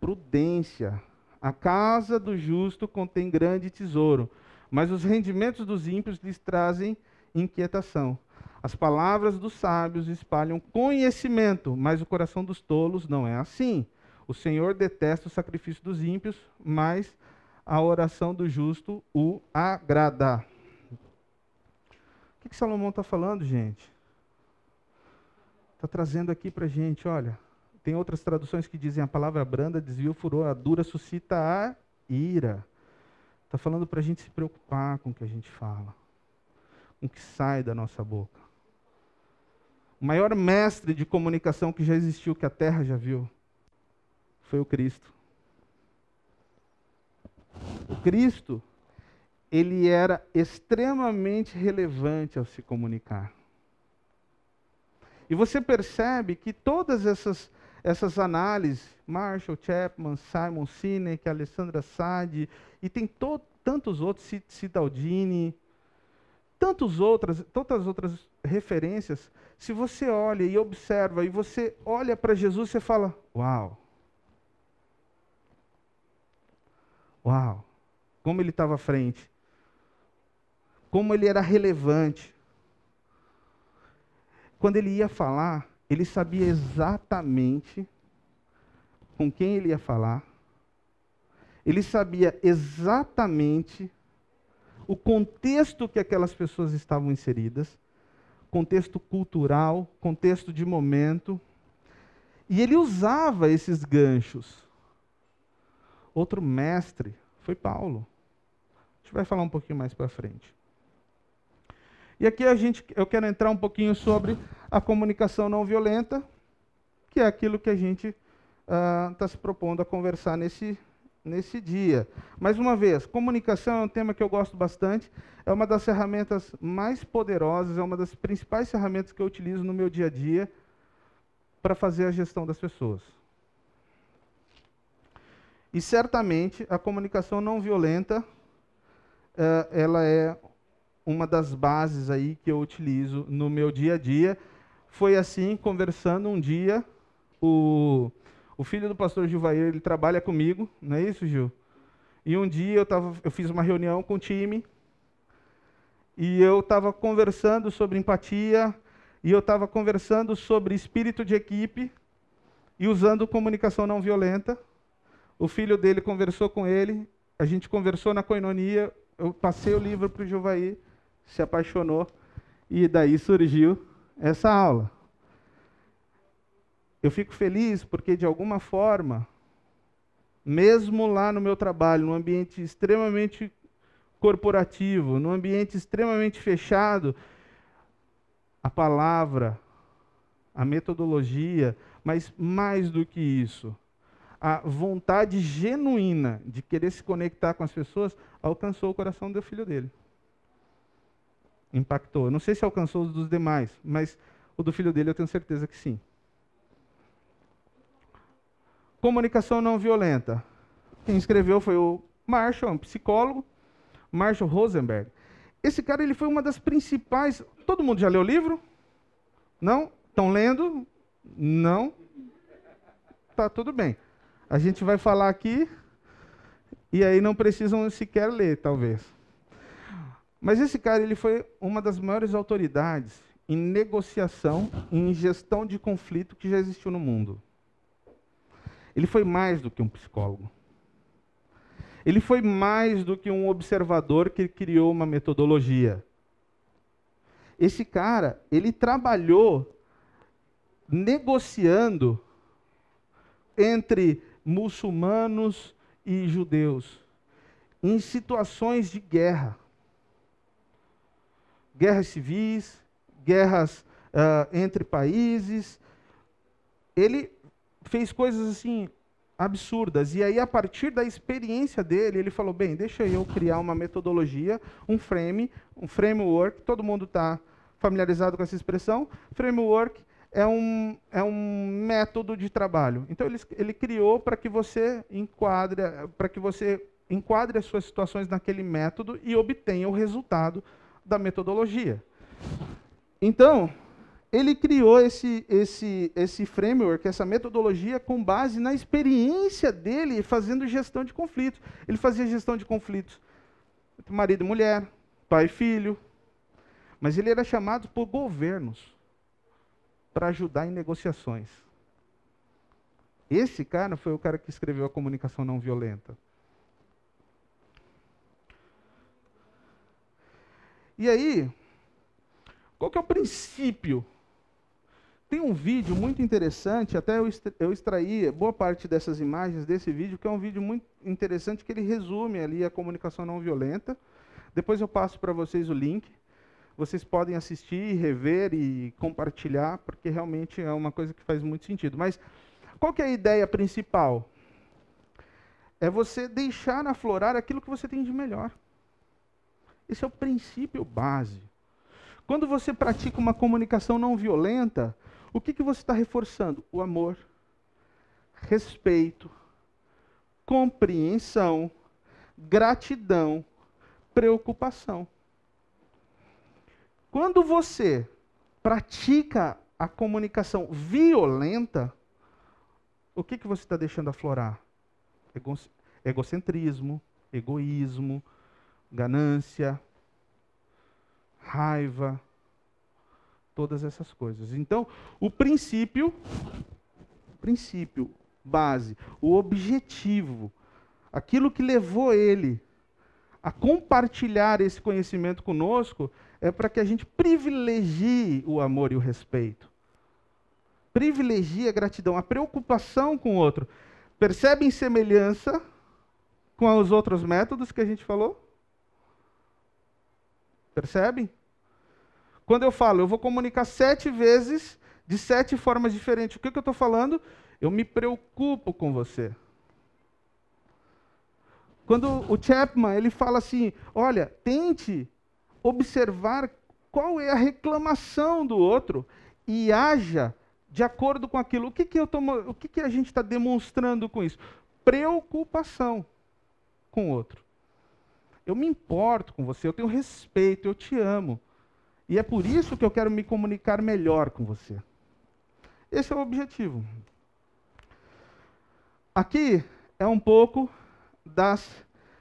prudência. A casa do justo contém grande tesouro, mas os rendimentos dos ímpios lhes trazem inquietação. As palavras dos sábios espalham conhecimento, mas o coração dos tolos não é assim. O Senhor detesta o sacrifício dos ímpios, mas a oração do justo o agrada. O que, que Salomão está falando, gente? Está trazendo aqui para gente, olha, tem outras traduções que dizem a palavra branda desvia o furor, a dura suscita a ira. Está falando para a gente se preocupar com o que a gente fala, com o que sai da nossa boca. O maior mestre de comunicação que já existiu, que a terra já viu, foi o Cristo. Cristo, ele era extremamente relevante ao se comunicar. E você percebe que todas essas, essas análises, Marshall Chapman, Simon Sinek, Alessandra Sade, e tem to, tantos outros, Cidaldini, tantos outras, tantas outras referências, se você olha e observa, e você olha para Jesus, você fala: Uau! Uau! Como ele estava à frente como ele era relevante. Quando ele ia falar, ele sabia exatamente com quem ele ia falar, ele sabia exatamente o contexto que aquelas pessoas estavam inseridas, contexto cultural, contexto de momento, e ele usava esses ganchos. Outro mestre foi Paulo. A gente vai falar um pouquinho mais para frente. E aqui a gente, eu quero entrar um pouquinho sobre a comunicação não violenta, que é aquilo que a gente está ah, uh, se propondo a conversar nesse, nesse dia. Mais uma vez, comunicação é um tema que eu gosto bastante, é uma das ferramentas mais poderosas, é uma das principais ferramentas que eu utilizo no meu dia a dia para fazer a gestão das pessoas. E certamente a comunicação não violenta, ela é uma das bases aí que eu utilizo no meu dia a dia. Foi assim, conversando um dia, o, o filho do pastor Gilvair, ele trabalha comigo, não é isso, Gil? E um dia eu, tava, eu fiz uma reunião com o time, e eu estava conversando sobre empatia, e eu estava conversando sobre espírito de equipe, e usando comunicação não violenta. O filho dele conversou com ele, a gente conversou na coinonia, eu passei o livro para o Gilvair, se apaixonou e daí surgiu essa aula. Eu fico feliz porque, de alguma forma, mesmo lá no meu trabalho, num ambiente extremamente corporativo, num ambiente extremamente fechado, a palavra, a metodologia, mas mais do que isso, a vontade genuína de querer se conectar com as pessoas alcançou o coração do filho dele impactou. Eu não sei se alcançou os dos demais, mas o do filho dele eu tenho certeza que sim. Comunicação não violenta. Quem escreveu foi o Marshall, um psicólogo, Marshall Rosenberg. Esse cara ele foi uma das principais. Todo mundo já leu o livro? Não? Estão lendo? Não? Tá tudo bem. A gente vai falar aqui e aí não precisam sequer ler, talvez. Mas esse cara ele foi uma das maiores autoridades em negociação em gestão de conflito que já existiu no mundo. Ele foi mais do que um psicólogo. Ele foi mais do que um observador que criou uma metodologia. Esse cara, ele trabalhou negociando entre muçulmanos e judeus em situações de guerra guerras civis, guerras uh, entre países. Ele fez coisas assim absurdas. E aí, a partir da experiência dele, ele falou: bem, deixa eu criar uma metodologia, um frame, um framework. Todo mundo está familiarizado com essa expressão. Framework é um, é um método de trabalho. Então ele, ele criou para que você enquadre, para que você enquadre as suas situações naquele método e obtenha o resultado da metodologia. Então, ele criou esse, esse, esse framework, essa metodologia, com base na experiência dele fazendo gestão de conflitos. Ele fazia gestão de conflitos entre marido e mulher, pai e filho. Mas ele era chamado por governos para ajudar em negociações. Esse cara foi o cara que escreveu a comunicação não violenta. E aí, qual que é o princípio? Tem um vídeo muito interessante, até eu extraí boa parte dessas imagens desse vídeo, que é um vídeo muito interessante que ele resume ali a comunicação não violenta. Depois eu passo para vocês o link. Vocês podem assistir, rever e compartilhar, porque realmente é uma coisa que faz muito sentido. Mas qual que é a ideia principal? é você deixar aflorar aquilo que você tem de melhor. Esse é o princípio base. Quando você pratica uma comunicação não violenta, o que, que você está reforçando? O amor, respeito, compreensão, gratidão, preocupação. Quando você pratica a comunicação violenta, o que, que você está deixando aflorar? Ego egocentrismo, egoísmo, ganância, raiva, todas essas coisas. Então, o princípio, princípio base, o objetivo, aquilo que levou ele a compartilhar esse conhecimento conosco é para que a gente privilegie o amor e o respeito. Privilegie a gratidão, a preocupação com o outro. Percebem semelhança com os outros métodos que a gente falou? Percebem? Quando eu falo, eu vou comunicar sete vezes de sete formas diferentes. O que, que eu estou falando? Eu me preocupo com você. Quando o Chapman ele fala assim, olha, tente observar qual é a reclamação do outro e haja de acordo com aquilo. O que, que, eu tô, o que, que a gente está demonstrando com isso? Preocupação com o outro. Eu me importo com você, eu tenho respeito, eu te amo. E é por isso que eu quero me comunicar melhor com você. Esse é o objetivo. Aqui é um pouco das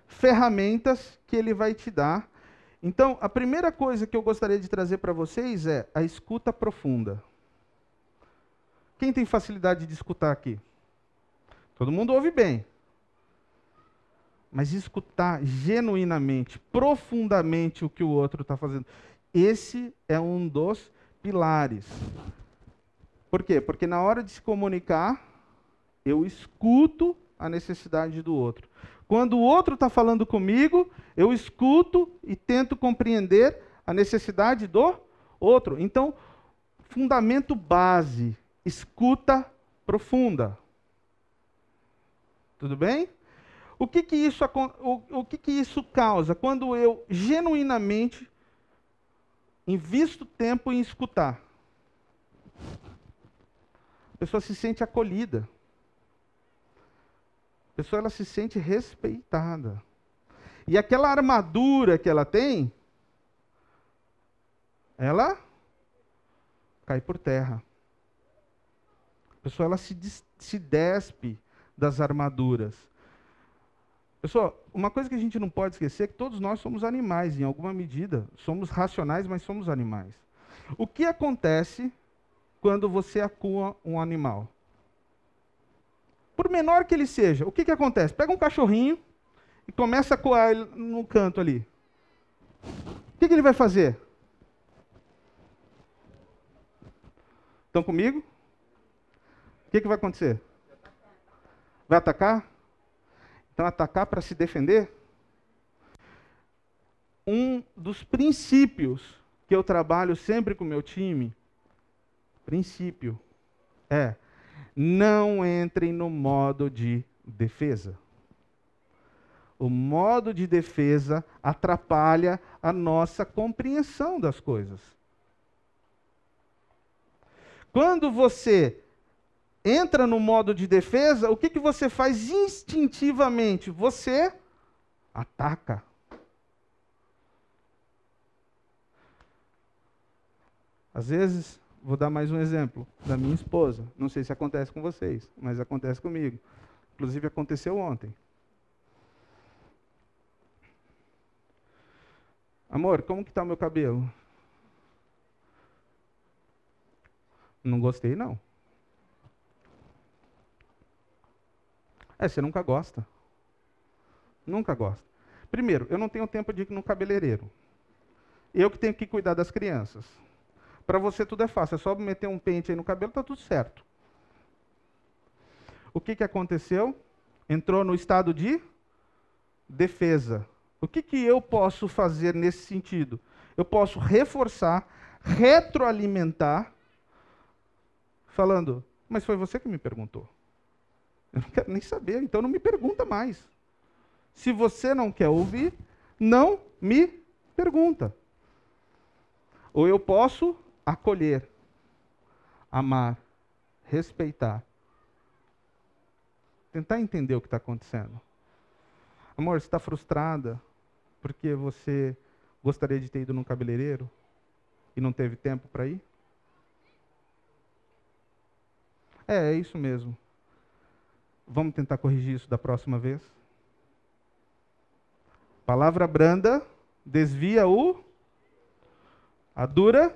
ferramentas que ele vai te dar. Então, a primeira coisa que eu gostaria de trazer para vocês é a escuta profunda. Quem tem facilidade de escutar aqui? Todo mundo ouve bem. Mas escutar genuinamente, profundamente o que o outro está fazendo. Esse é um dos pilares. Por quê? Porque na hora de se comunicar, eu escuto a necessidade do outro. Quando o outro está falando comigo, eu escuto e tento compreender a necessidade do outro. Então, fundamento base, escuta profunda. Tudo bem? O que que isso, o, o que que isso causa? Quando eu genuinamente invisto tempo em escutar. A pessoa se sente acolhida. Pessoa ela se sente respeitada. E aquela armadura que ela tem, ela cai por terra. A pessoa ela se, se despe das armaduras. Pessoal, uma coisa que a gente não pode esquecer é que todos nós somos animais, em alguma medida. Somos racionais, mas somos animais. O que acontece quando você acua um animal? Por menor que ele seja, o que, que acontece? Pega um cachorrinho e começa a coar ele no canto ali. O que, que ele vai fazer? Estão comigo? O que, que vai acontecer? Vai atacar? Então, atacar para se defender? Um dos princípios que eu trabalho sempre com o meu time, princípio, é não entrem no modo de defesa. O modo de defesa atrapalha a nossa compreensão das coisas. Quando você entra no modo de defesa, o que, que você faz instintivamente? Você ataca. Às vezes, vou dar mais um exemplo da minha esposa. Não sei se acontece com vocês, mas acontece comigo. Inclusive aconteceu ontem. Amor, como que está o meu cabelo? Não gostei, não. É, você nunca gosta. Nunca gosta. Primeiro, eu não tenho tempo de ir no cabeleireiro. Eu que tenho que cuidar das crianças. Para você tudo é fácil, é só meter um pente aí no cabelo, está tudo certo. O que, que aconteceu? Entrou no estado de defesa. O que, que eu posso fazer nesse sentido? Eu posso reforçar, retroalimentar, falando, mas foi você que me perguntou. Eu não quero nem saber, então não me pergunta mais. Se você não quer ouvir, não me pergunta. Ou eu posso acolher, amar, respeitar. Tentar entender o que está acontecendo. Amor, você está frustrada porque você gostaria de ter ido num cabeleireiro e não teve tempo para ir? É, é isso mesmo. Vamos tentar corrigir isso da próxima vez? Palavra branda desvia o. A dura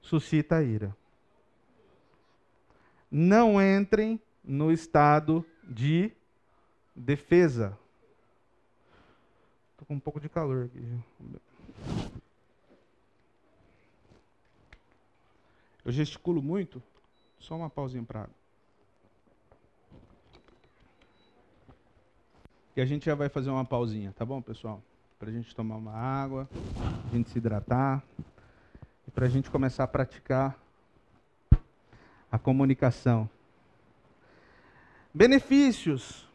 suscita ira. Não entrem no estado de defesa. Estou com um pouco de calor aqui. Eu gesticulo muito. Só uma pausinha para água. E a gente já vai fazer uma pausinha, tá bom, pessoal? Para a gente tomar uma água, a gente se hidratar para a gente começar a praticar a comunicação. Benefícios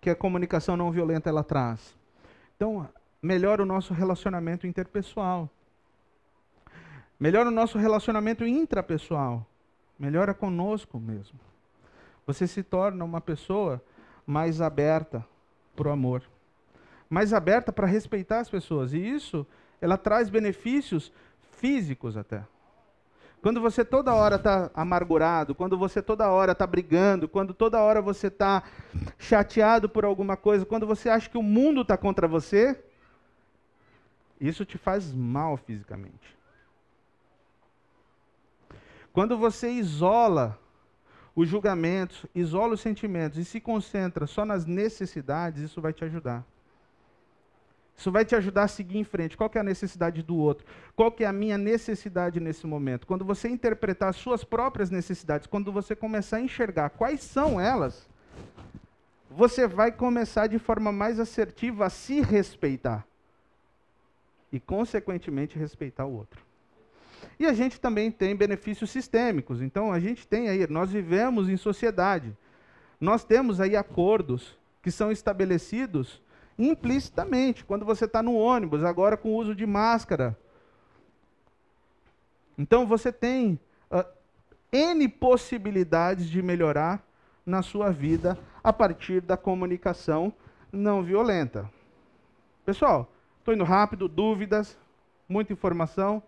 que a comunicação não violenta ela traz. Então, melhora o nosso relacionamento interpessoal. Melhora o nosso relacionamento intrapessoal. Melhora conosco mesmo. Você se torna uma pessoa mais aberta para o amor, mais aberta para respeitar as pessoas. E isso, ela traz benefícios físicos até. Quando você toda hora está amargurado, quando você toda hora está brigando, quando toda hora você está chateado por alguma coisa, quando você acha que o mundo está contra você, isso te faz mal fisicamente. Quando você isola os julgamentos, isola os sentimentos e se concentra só nas necessidades, isso vai te ajudar. Isso vai te ajudar a seguir em frente. Qual é a necessidade do outro? Qual é a minha necessidade nesse momento? Quando você interpretar as suas próprias necessidades, quando você começar a enxergar quais são elas, você vai começar de forma mais assertiva a se respeitar. E, consequentemente, respeitar o outro. E a gente também tem benefícios sistêmicos. Então, a gente tem aí, nós vivemos em sociedade. Nós temos aí acordos que são estabelecidos implicitamente. Quando você está no ônibus, agora com o uso de máscara. Então, você tem uh, N possibilidades de melhorar na sua vida a partir da comunicação não violenta. Pessoal, estou indo rápido, dúvidas, muita informação.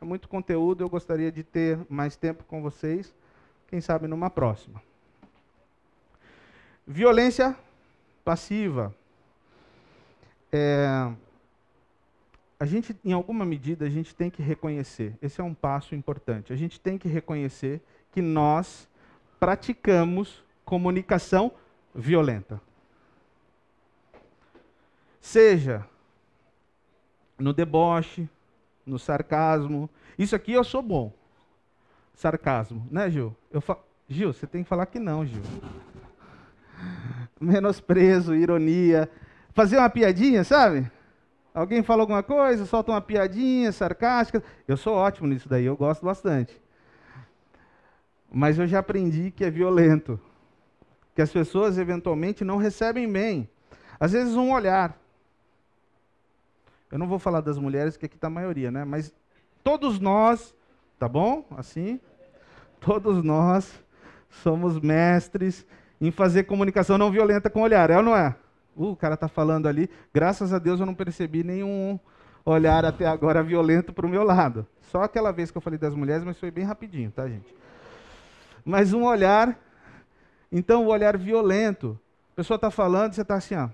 Muito conteúdo, eu gostaria de ter mais tempo com vocês, quem sabe numa próxima. Violência passiva. É, a gente, em alguma medida, a gente tem que reconhecer, esse é um passo importante, a gente tem que reconhecer que nós praticamos comunicação violenta. Seja no deboche, no sarcasmo. Isso aqui eu sou bom. Sarcasmo, né, Gil? Eu fa... Gil, você tem que falar que não, Gil. Menosprezo, ironia. Fazer uma piadinha, sabe? Alguém fala alguma coisa, solta uma piadinha sarcástica. Eu sou ótimo nisso daí, eu gosto bastante. Mas eu já aprendi que é violento. Que as pessoas eventualmente não recebem bem. Às vezes um olhar. Eu não vou falar das mulheres, que aqui está a maioria, né? Mas todos nós, tá bom? Assim, todos nós somos mestres em fazer comunicação não violenta com olhar, é ou não é? Uh, o cara está falando ali. Graças a Deus eu não percebi nenhum olhar até agora violento para o meu lado. Só aquela vez que eu falei das mulheres, mas foi bem rapidinho, tá, gente? Mas um olhar, então o olhar violento. A pessoa está falando, você está assim, ó.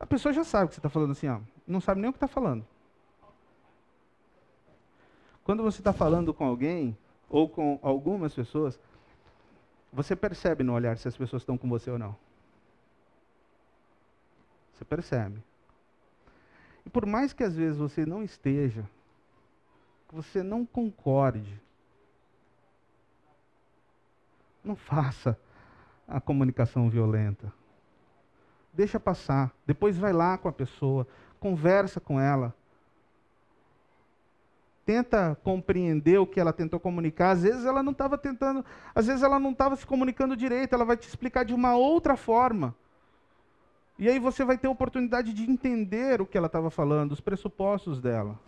A pessoa já sabe que você está falando assim, ó. Não sabe nem o que está falando. Quando você está falando com alguém, ou com algumas pessoas, você percebe no olhar se as pessoas estão com você ou não. Você percebe. E por mais que às vezes você não esteja, que você não concorde, não faça a comunicação violenta. Deixa passar. Depois vai lá com a pessoa, conversa com ela. tenta compreender o que ela tentou comunicar. Às vezes ela não estava tentando, às vezes ela não estava se comunicando direito, ela vai te explicar de uma outra forma. E aí você vai ter a oportunidade de entender o que ela estava falando, os pressupostos dela.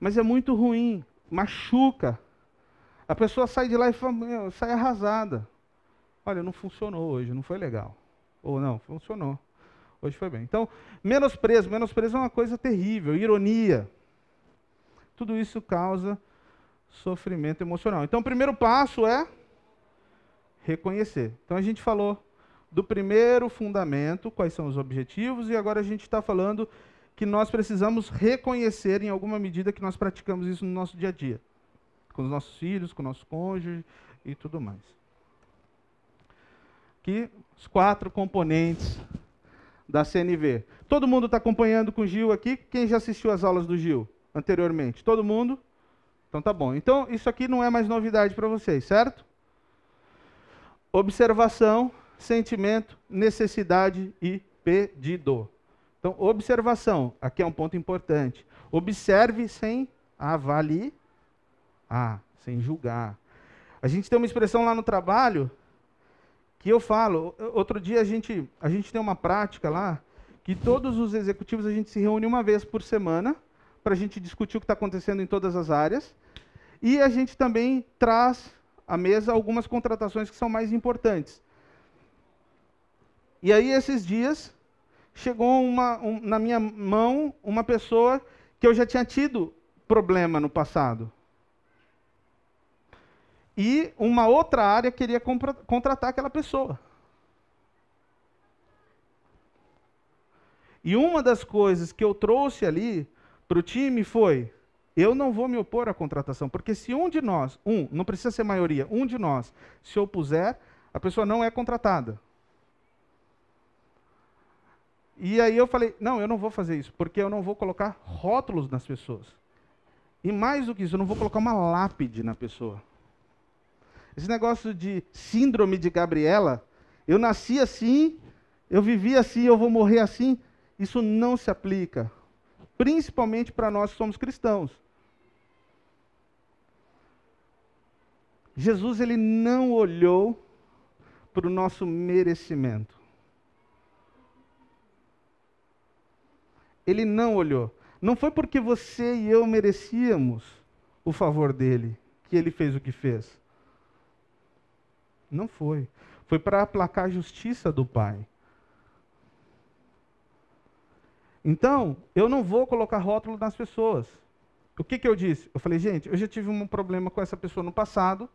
Mas é muito ruim, machuca. A pessoa sai de lá e fala, sai arrasada. Olha, não funcionou hoje, não foi legal. Ou não, funcionou. Hoje foi bem. Então, menosprezo. Menosprezo é uma coisa terrível. Ironia. Tudo isso causa sofrimento emocional. Então, o primeiro passo é reconhecer. Então, a gente falou do primeiro fundamento, quais são os objetivos, e agora a gente está falando que nós precisamos reconhecer, em alguma medida, que nós praticamos isso no nosso dia a dia. Com os nossos filhos, com o nosso cônjuge e tudo mais. Aqui, os quatro componentes da CNV. Todo mundo está acompanhando com o Gil aqui? Quem já assistiu às aulas do Gil anteriormente? Todo mundo? Então tá bom. Então isso aqui não é mais novidade para vocês, certo? Observação, sentimento, necessidade e pedido. Então, observação, aqui é um ponto importante. Observe sem avaliar, ah, sem julgar. A gente tem uma expressão lá no trabalho que eu falo, outro dia a gente, a gente tem uma prática lá, que todos os executivos a gente se reúne uma vez por semana, para a gente discutir o que está acontecendo em todas as áreas, e a gente também traz à mesa algumas contratações que são mais importantes. E aí, esses dias, chegou uma, um, na minha mão uma pessoa que eu já tinha tido problema no passado. E uma outra área queria contratar aquela pessoa. E uma das coisas que eu trouxe ali para o time foi: eu não vou me opor à contratação, porque se um de nós, um, não precisa ser maioria, um de nós se opuser, a pessoa não é contratada. E aí eu falei: não, eu não vou fazer isso, porque eu não vou colocar rótulos nas pessoas. E mais do que isso, eu não vou colocar uma lápide na pessoa. Esse negócio de síndrome de Gabriela, eu nasci assim, eu vivi assim, eu vou morrer assim, isso não se aplica. Principalmente para nós que somos cristãos. Jesus ele não olhou para o nosso merecimento. Ele não olhou. Não foi porque você e eu merecíamos o favor dele que ele fez o que fez. Não foi. Foi para aplacar a justiça do Pai. Então, eu não vou colocar rótulo nas pessoas. O que, que eu disse? Eu falei, gente, eu já tive um problema com essa pessoa no passado.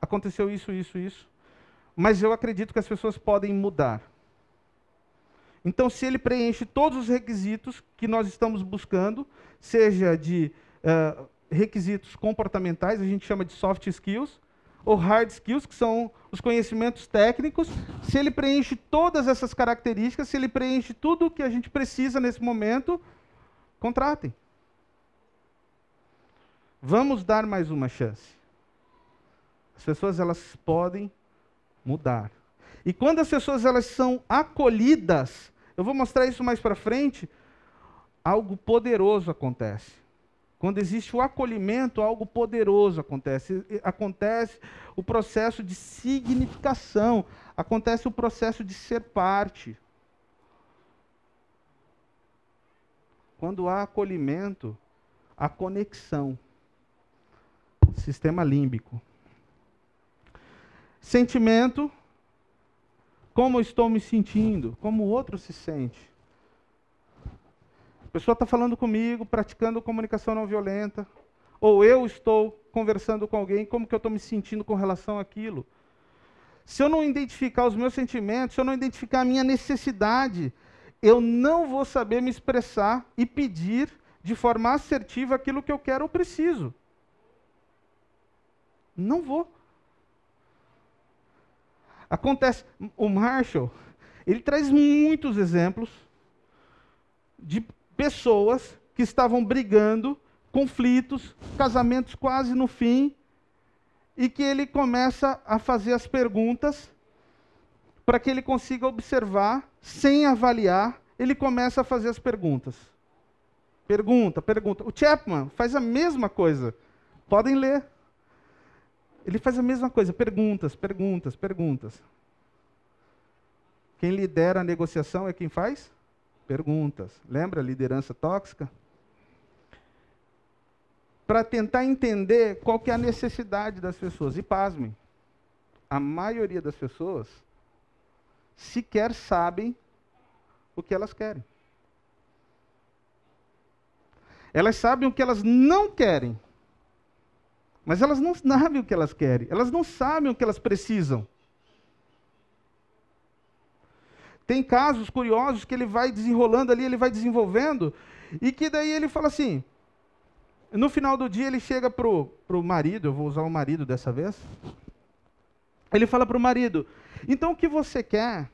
Aconteceu isso, isso, isso. Mas eu acredito que as pessoas podem mudar. Então, se ele preenche todos os requisitos que nós estamos buscando, seja de uh, requisitos comportamentais, a gente chama de soft skills, ou hard skills, que são os conhecimentos técnicos, se ele preenche todas essas características, se ele preenche tudo o que a gente precisa nesse momento, contratem. Vamos dar mais uma chance. As pessoas elas podem mudar. E quando as pessoas elas são acolhidas, eu vou mostrar isso mais para frente, algo poderoso acontece. Quando existe o acolhimento, algo poderoso acontece. Acontece o processo de significação, acontece o processo de ser parte. Quando há acolhimento, há conexão. Sistema límbico. Sentimento, como estou me sentindo, como o outro se sente pessoa está falando comigo, praticando comunicação não violenta, ou eu estou conversando com alguém, como que eu estou me sentindo com relação àquilo? Se eu não identificar os meus sentimentos, se eu não identificar a minha necessidade, eu não vou saber me expressar e pedir de forma assertiva aquilo que eu quero ou preciso. Não vou. Acontece, o Marshall, ele traz muitos exemplos de pessoas que estavam brigando, conflitos, casamentos quase no fim, e que ele começa a fazer as perguntas para que ele consiga observar, sem avaliar, ele começa a fazer as perguntas. Pergunta, pergunta. O Chapman faz a mesma coisa. Podem ler. Ele faz a mesma coisa. Perguntas, perguntas, perguntas. Quem lidera a negociação é quem faz? Perguntas. Lembra a liderança tóxica? Para tentar entender qual que é a necessidade das pessoas. E pasmem, a maioria das pessoas sequer sabem o que elas querem. Elas sabem o que elas não querem. Mas elas não sabem o que elas querem. Elas não sabem o que elas precisam. Tem casos curiosos que ele vai desenrolando ali, ele vai desenvolvendo, e que daí ele fala assim. No final do dia ele chega pro, pro marido, eu vou usar o marido dessa vez. Ele fala pro marido: "Então o que você quer?"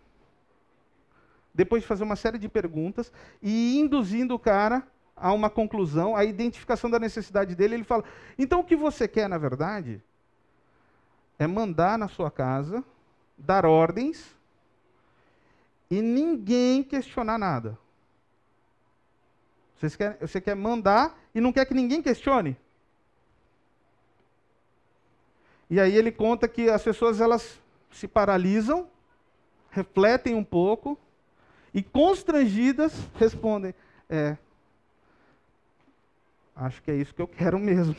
Depois de fazer uma série de perguntas e induzindo o cara a uma conclusão, a identificação da necessidade dele, ele fala: "Então o que você quer, na verdade, é mandar na sua casa, dar ordens e ninguém questionar nada. Você quer, você quer mandar e não quer que ninguém questione? E aí ele conta que as pessoas elas se paralisam, refletem um pouco e constrangidas respondem: "É, acho que é isso que eu quero mesmo".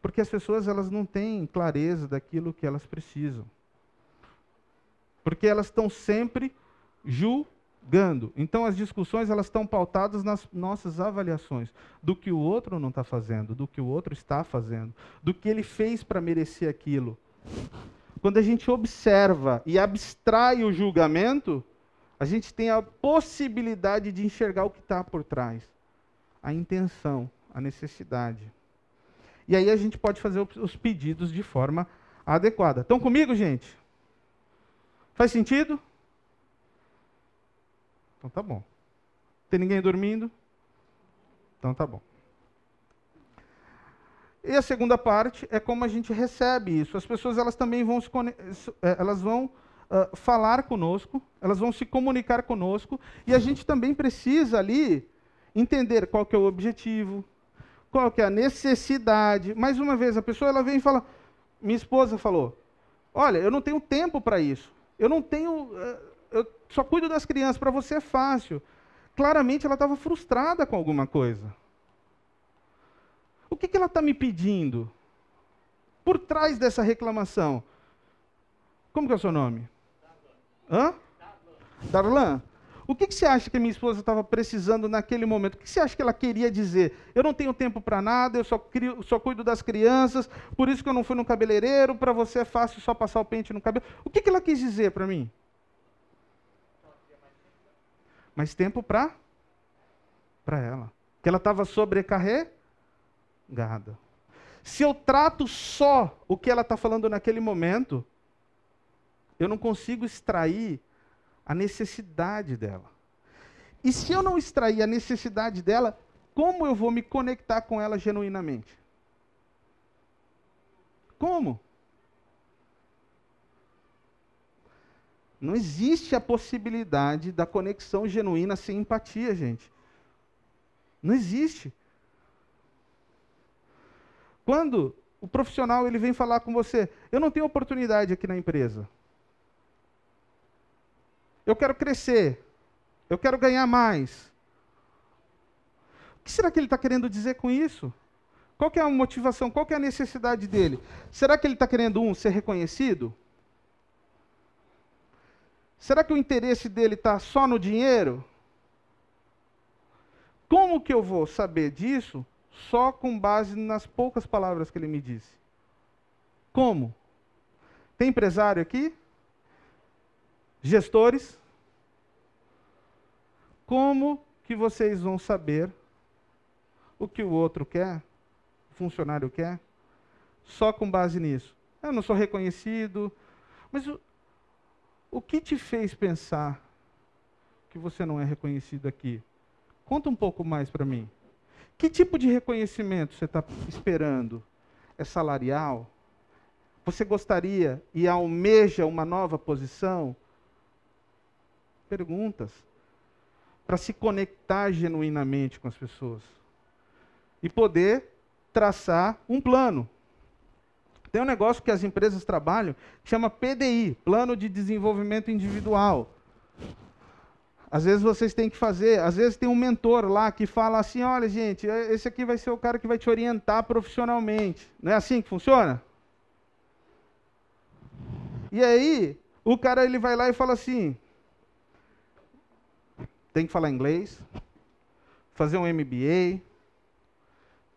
Porque as pessoas elas não têm clareza daquilo que elas precisam. Porque elas estão sempre julgando. Então as discussões elas estão pautadas nas nossas avaliações do que o outro não está fazendo, do que o outro está fazendo, do que ele fez para merecer aquilo. Quando a gente observa e abstrai o julgamento, a gente tem a possibilidade de enxergar o que está por trás, a intenção, a necessidade. E aí a gente pode fazer os pedidos de forma adequada. Estão comigo, gente? Faz sentido? Então tá bom. Tem ninguém dormindo? Então tá bom. E a segunda parte é como a gente recebe isso. As pessoas elas também vão se é, elas vão uh, falar conosco, elas vão se comunicar conosco e a gente também precisa ali entender qual que é o objetivo, qual que é a necessidade. Mais uma vez, a pessoa ela vem e fala, minha esposa falou, olha, eu não tenho tempo para isso. Eu não tenho, eu só cuido das crianças, para você é fácil. Claramente ela estava frustrada com alguma coisa. O que, que ela está me pedindo? Por trás dessa reclamação. Como que é o seu nome? Hã? Darlan. O que, que você acha que minha esposa estava precisando naquele momento? O que você acha que ela queria dizer? Eu não tenho tempo para nada, eu só, crio, só cuido das crianças, por isso que eu não fui no cabeleireiro, para você é fácil só passar o pente no cabelo. O que, que ela quis dizer para mim? Mais tempo para para ela. Que ela estava sobrecarregada. Se eu trato só o que ela está falando naquele momento, eu não consigo extrair a necessidade dela. E se eu não extrair a necessidade dela, como eu vou me conectar com ela genuinamente? Como? Não existe a possibilidade da conexão genuína sem empatia, gente. Não existe. Quando o profissional ele vem falar com você, eu não tenho oportunidade aqui na empresa. Eu quero crescer. Eu quero ganhar mais. O que será que ele está querendo dizer com isso? Qual é a motivação? Qual é a necessidade dele? Será que ele está querendo, um, ser reconhecido? Será que o interesse dele está só no dinheiro? Como que eu vou saber disso só com base nas poucas palavras que ele me disse? Como? Tem empresário aqui? Gestores, como que vocês vão saber o que o outro quer, o funcionário quer, só com base nisso? Eu não sou reconhecido, mas o, o que te fez pensar que você não é reconhecido aqui? Conta um pouco mais para mim. Que tipo de reconhecimento você está esperando? É salarial? Você gostaria e almeja uma nova posição? Perguntas, para se conectar genuinamente com as pessoas e poder traçar um plano. Tem um negócio que as empresas trabalham que chama PDI, Plano de Desenvolvimento Individual. Às vezes vocês têm que fazer, às vezes tem um mentor lá que fala assim: olha, gente, é, esse aqui vai ser o cara que vai te orientar profissionalmente. Não é assim que funciona? E aí, o cara ele vai lá e fala assim: tem que falar inglês, fazer um MBA,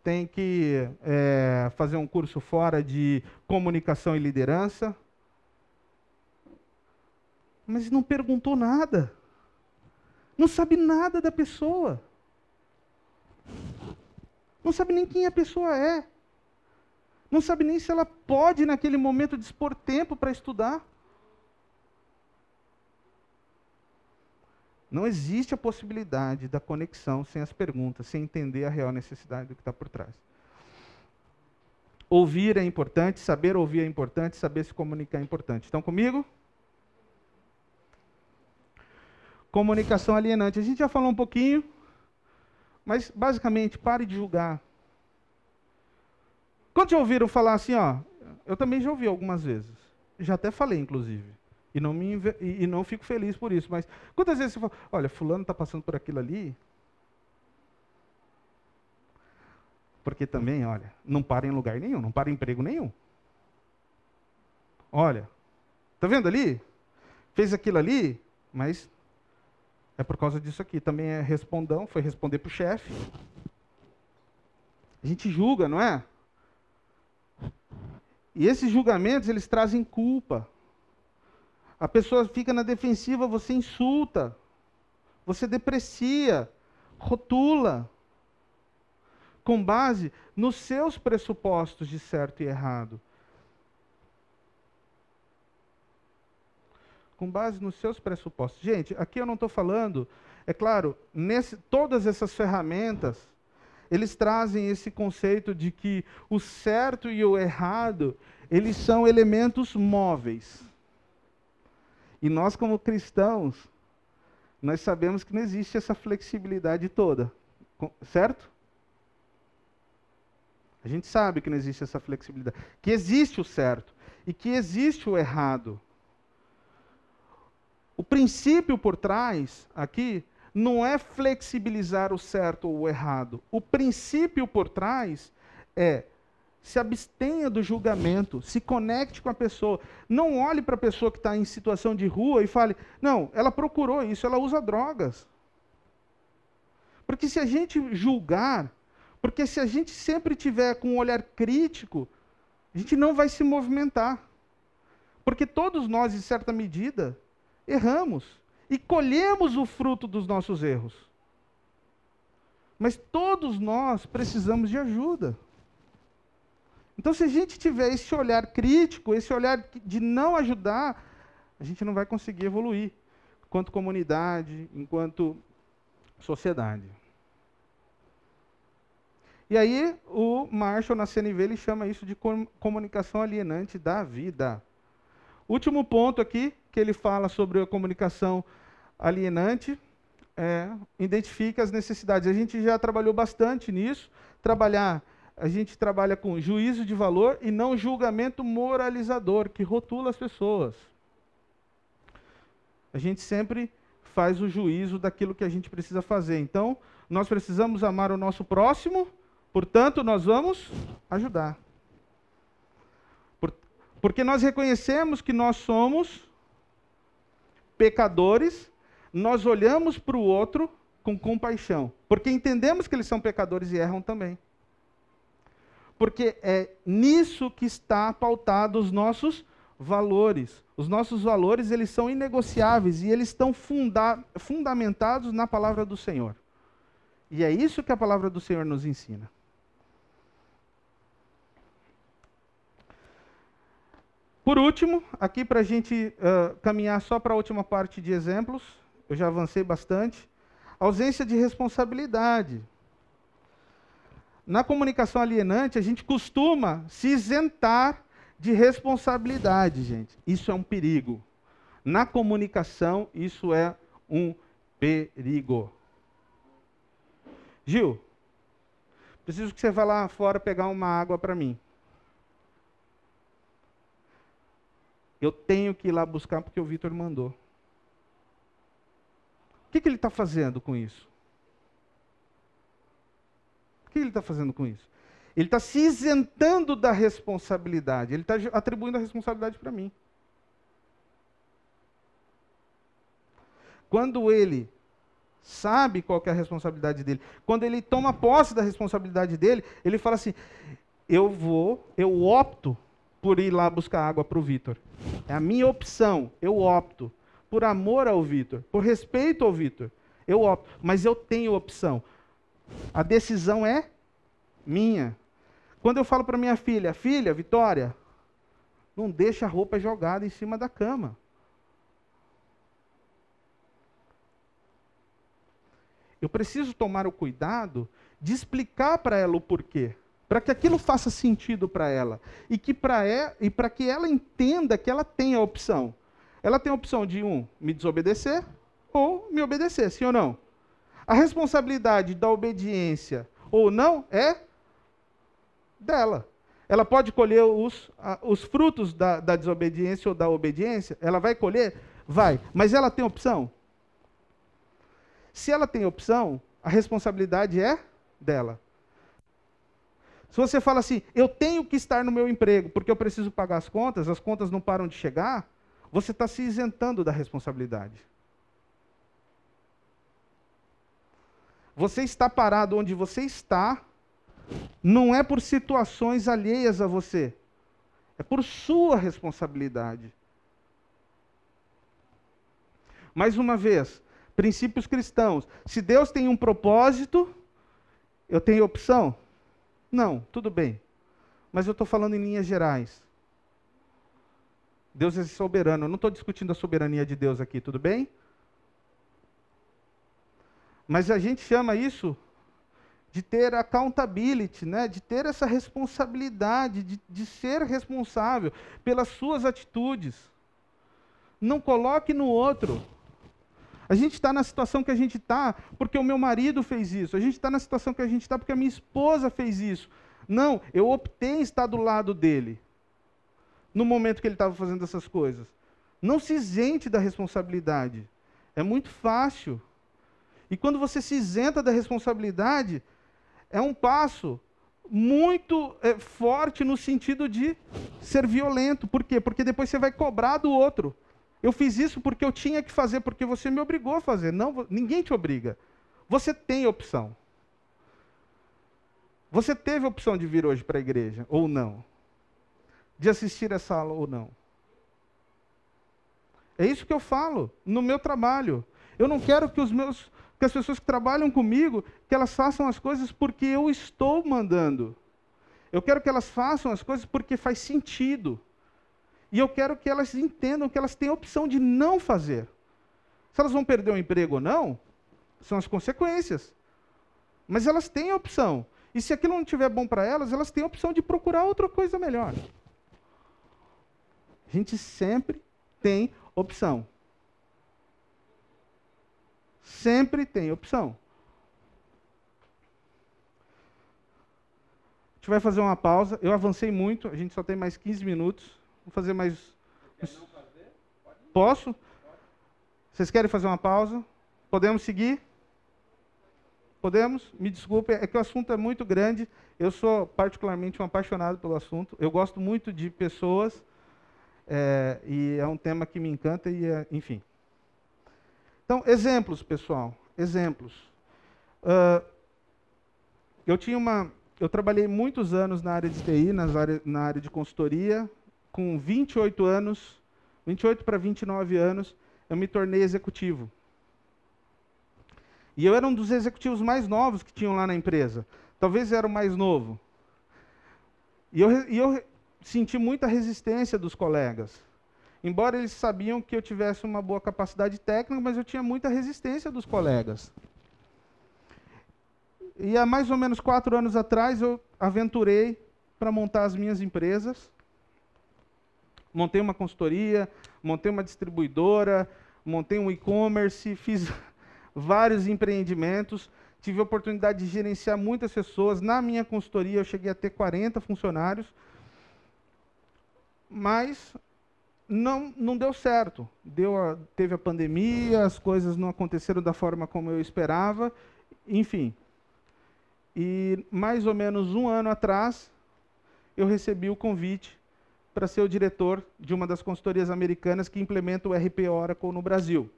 tem que é, fazer um curso fora de comunicação e liderança. Mas não perguntou nada. Não sabe nada da pessoa. Não sabe nem quem a pessoa é. Não sabe nem se ela pode, naquele momento, dispor tempo para estudar. Não existe a possibilidade da conexão sem as perguntas, sem entender a real necessidade do que está por trás. Ouvir é importante, saber ouvir é importante, saber se comunicar é importante. Estão comigo? Comunicação alienante. A gente já falou um pouquinho, mas basicamente, pare de julgar. Quantos já ouviram falar assim, ó? Eu também já ouvi algumas vezes. Já até falei, inclusive. E não, me, e não fico feliz por isso. Mas quantas vezes você fala, olha, fulano está passando por aquilo ali? Porque também, olha, não para em lugar nenhum, não para em emprego nenhum. Olha, tá vendo ali? Fez aquilo ali, mas é por causa disso aqui. Também é respondão, foi responder para o chefe. A gente julga, não é? E esses julgamentos, eles trazem culpa. A pessoa fica na defensiva, você insulta, você deprecia, rotula, com base nos seus pressupostos de certo e errado. Com base nos seus pressupostos. Gente, aqui eu não estou falando, é claro, nesse, todas essas ferramentas, eles trazem esse conceito de que o certo e o errado, eles são elementos móveis. E nós, como cristãos, nós sabemos que não existe essa flexibilidade toda, certo? A gente sabe que não existe essa flexibilidade, que existe o certo e que existe o errado. O princípio por trás aqui não é flexibilizar o certo ou o errado. O princípio por trás é se abstenha do julgamento, se conecte com a pessoa. Não olhe para a pessoa que está em situação de rua e fale, não, ela procurou isso, ela usa drogas. Porque se a gente julgar, porque se a gente sempre tiver com um olhar crítico, a gente não vai se movimentar. Porque todos nós, em certa medida, erramos e colhemos o fruto dos nossos erros. Mas todos nós precisamos de ajuda. Então, se a gente tiver esse olhar crítico, esse olhar de não ajudar, a gente não vai conseguir evoluir, enquanto comunidade, enquanto sociedade. E aí, o Marshall, na CNV, ele chama isso de comunicação alienante da vida. Último ponto aqui, que ele fala sobre a comunicação alienante, é, identifica as necessidades. A gente já trabalhou bastante nisso, trabalhar a gente trabalha com juízo de valor e não julgamento moralizador, que rotula as pessoas. A gente sempre faz o juízo daquilo que a gente precisa fazer. Então, nós precisamos amar o nosso próximo, portanto, nós vamos ajudar. porque nós reconhecemos que nós somos pecadores, nós olhamos para o outro com compaixão, porque entendemos que eles são pecadores e erram também porque é nisso que está pautado os nossos valores. Os nossos valores, eles são inegociáveis e eles estão funda fundamentados na palavra do Senhor. E é isso que a palavra do Senhor nos ensina. Por último, aqui para a gente uh, caminhar só para a última parte de exemplos, eu já avancei bastante. Ausência de responsabilidade. Na comunicação alienante, a gente costuma se isentar de responsabilidade, gente. Isso é um perigo. Na comunicação, isso é um perigo. Gil, preciso que você vá lá fora pegar uma água para mim. Eu tenho que ir lá buscar porque o Vitor mandou. O que, que ele está fazendo com isso? Que ele está fazendo com isso? Ele está se isentando da responsabilidade. Ele está atribuindo a responsabilidade para mim. Quando ele sabe qual é a responsabilidade dele, quando ele toma posse da responsabilidade dele, ele fala assim: eu vou, eu opto por ir lá buscar água para o Vitor. É a minha opção. Eu opto. Por amor ao Vitor. Por respeito ao Vitor. Eu opto. Mas eu tenho opção. A decisão é minha. Quando eu falo para minha filha, filha, Vitória, não deixa a roupa jogada em cima da cama. Eu preciso tomar o cuidado de explicar para ela o porquê para que aquilo faça sentido para ela e que para é, e para que ela entenda que ela tem a opção. Ela tem a opção de um me desobedecer ou me obedecer, sim ou não? A responsabilidade da obediência ou não é dela. Ela pode colher os, os frutos da, da desobediência ou da obediência? Ela vai colher? Vai. Mas ela tem opção? Se ela tem opção, a responsabilidade é dela. Se você fala assim, eu tenho que estar no meu emprego porque eu preciso pagar as contas, as contas não param de chegar, você está se isentando da responsabilidade. Você está parado onde você está, não é por situações alheias a você, é por sua responsabilidade. Mais uma vez, princípios cristãos. Se Deus tem um propósito, eu tenho opção? Não, tudo bem. Mas eu estou falando em linhas gerais. Deus é soberano. Eu não estou discutindo a soberania de Deus aqui, tudo bem? Mas a gente chama isso de ter accountability, né? de ter essa responsabilidade, de, de ser responsável pelas suas atitudes. Não coloque no outro. A gente está na situação que a gente está porque o meu marido fez isso. A gente está na situação que a gente está porque a minha esposa fez isso. Não, eu optei em estar do lado dele no momento que ele estava fazendo essas coisas. Não se isente da responsabilidade. É muito fácil. E quando você se isenta da responsabilidade, é um passo muito é, forte no sentido de ser violento. Por quê? Porque depois você vai cobrar do outro. Eu fiz isso porque eu tinha que fazer, porque você me obrigou a fazer. Não, ninguém te obriga. Você tem opção. Você teve a opção de vir hoje para a igreja ou não? De assistir essa aula ou não? É isso que eu falo no meu trabalho. Eu não quero que os meus que as pessoas que trabalham comigo, que elas façam as coisas porque eu estou mandando. Eu quero que elas façam as coisas porque faz sentido. E eu quero que elas entendam que elas têm a opção de não fazer. Se elas vão perder o emprego ou não, são as consequências. Mas elas têm a opção. E se aquilo não estiver bom para elas, elas têm a opção de procurar outra coisa melhor. A gente sempre tem opção. Sempre tem opção. A gente vai fazer uma pausa. Eu avancei muito, a gente só tem mais 15 minutos. Vou fazer mais. Posso? Vocês querem fazer uma pausa? Podemos seguir? Podemos? Me desculpe, é que o assunto é muito grande. Eu sou particularmente um apaixonado pelo assunto. Eu gosto muito de pessoas é, e é um tema que me encanta e, é, enfim. Então, exemplos, pessoal. Exemplos. Uh, eu tinha uma, eu trabalhei muitos anos na área de TI, nas área, na área de consultoria, com 28 anos, 28 para 29 anos, eu me tornei executivo. E eu era um dos executivos mais novos que tinham lá na empresa. Talvez era o mais novo. E eu, e eu senti muita resistência dos colegas. Embora eles sabiam que eu tivesse uma boa capacidade técnica, mas eu tinha muita resistência dos colegas. E há mais ou menos quatro anos atrás eu aventurei para montar as minhas empresas montei uma consultoria, montei uma distribuidora, montei um e-commerce, fiz vários empreendimentos, tive a oportunidade de gerenciar muitas pessoas. Na minha consultoria, eu cheguei a ter 40 funcionários, mas não, não deu certo. Deu a, teve a pandemia, as coisas não aconteceram da forma como eu esperava, enfim. E mais ou menos um ano atrás, eu recebi o convite para ser o diretor de uma das consultorias americanas que implementa o RP Oracle no Brasil.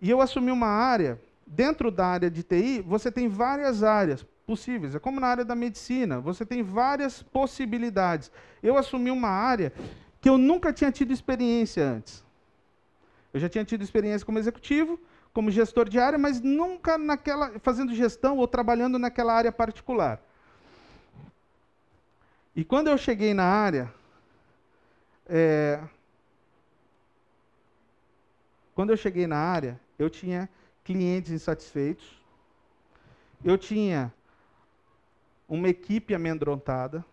E eu assumi uma área, dentro da área de TI, você tem várias áreas possíveis. É como na área da medicina, você tem várias possibilidades. Eu assumi uma área que eu nunca tinha tido experiência antes. Eu já tinha tido experiência como executivo, como gestor de área, mas nunca naquela fazendo gestão ou trabalhando naquela área particular. E quando eu cheguei na área, é, quando eu cheguei na área, eu tinha clientes insatisfeitos, eu tinha uma equipe amedrontada.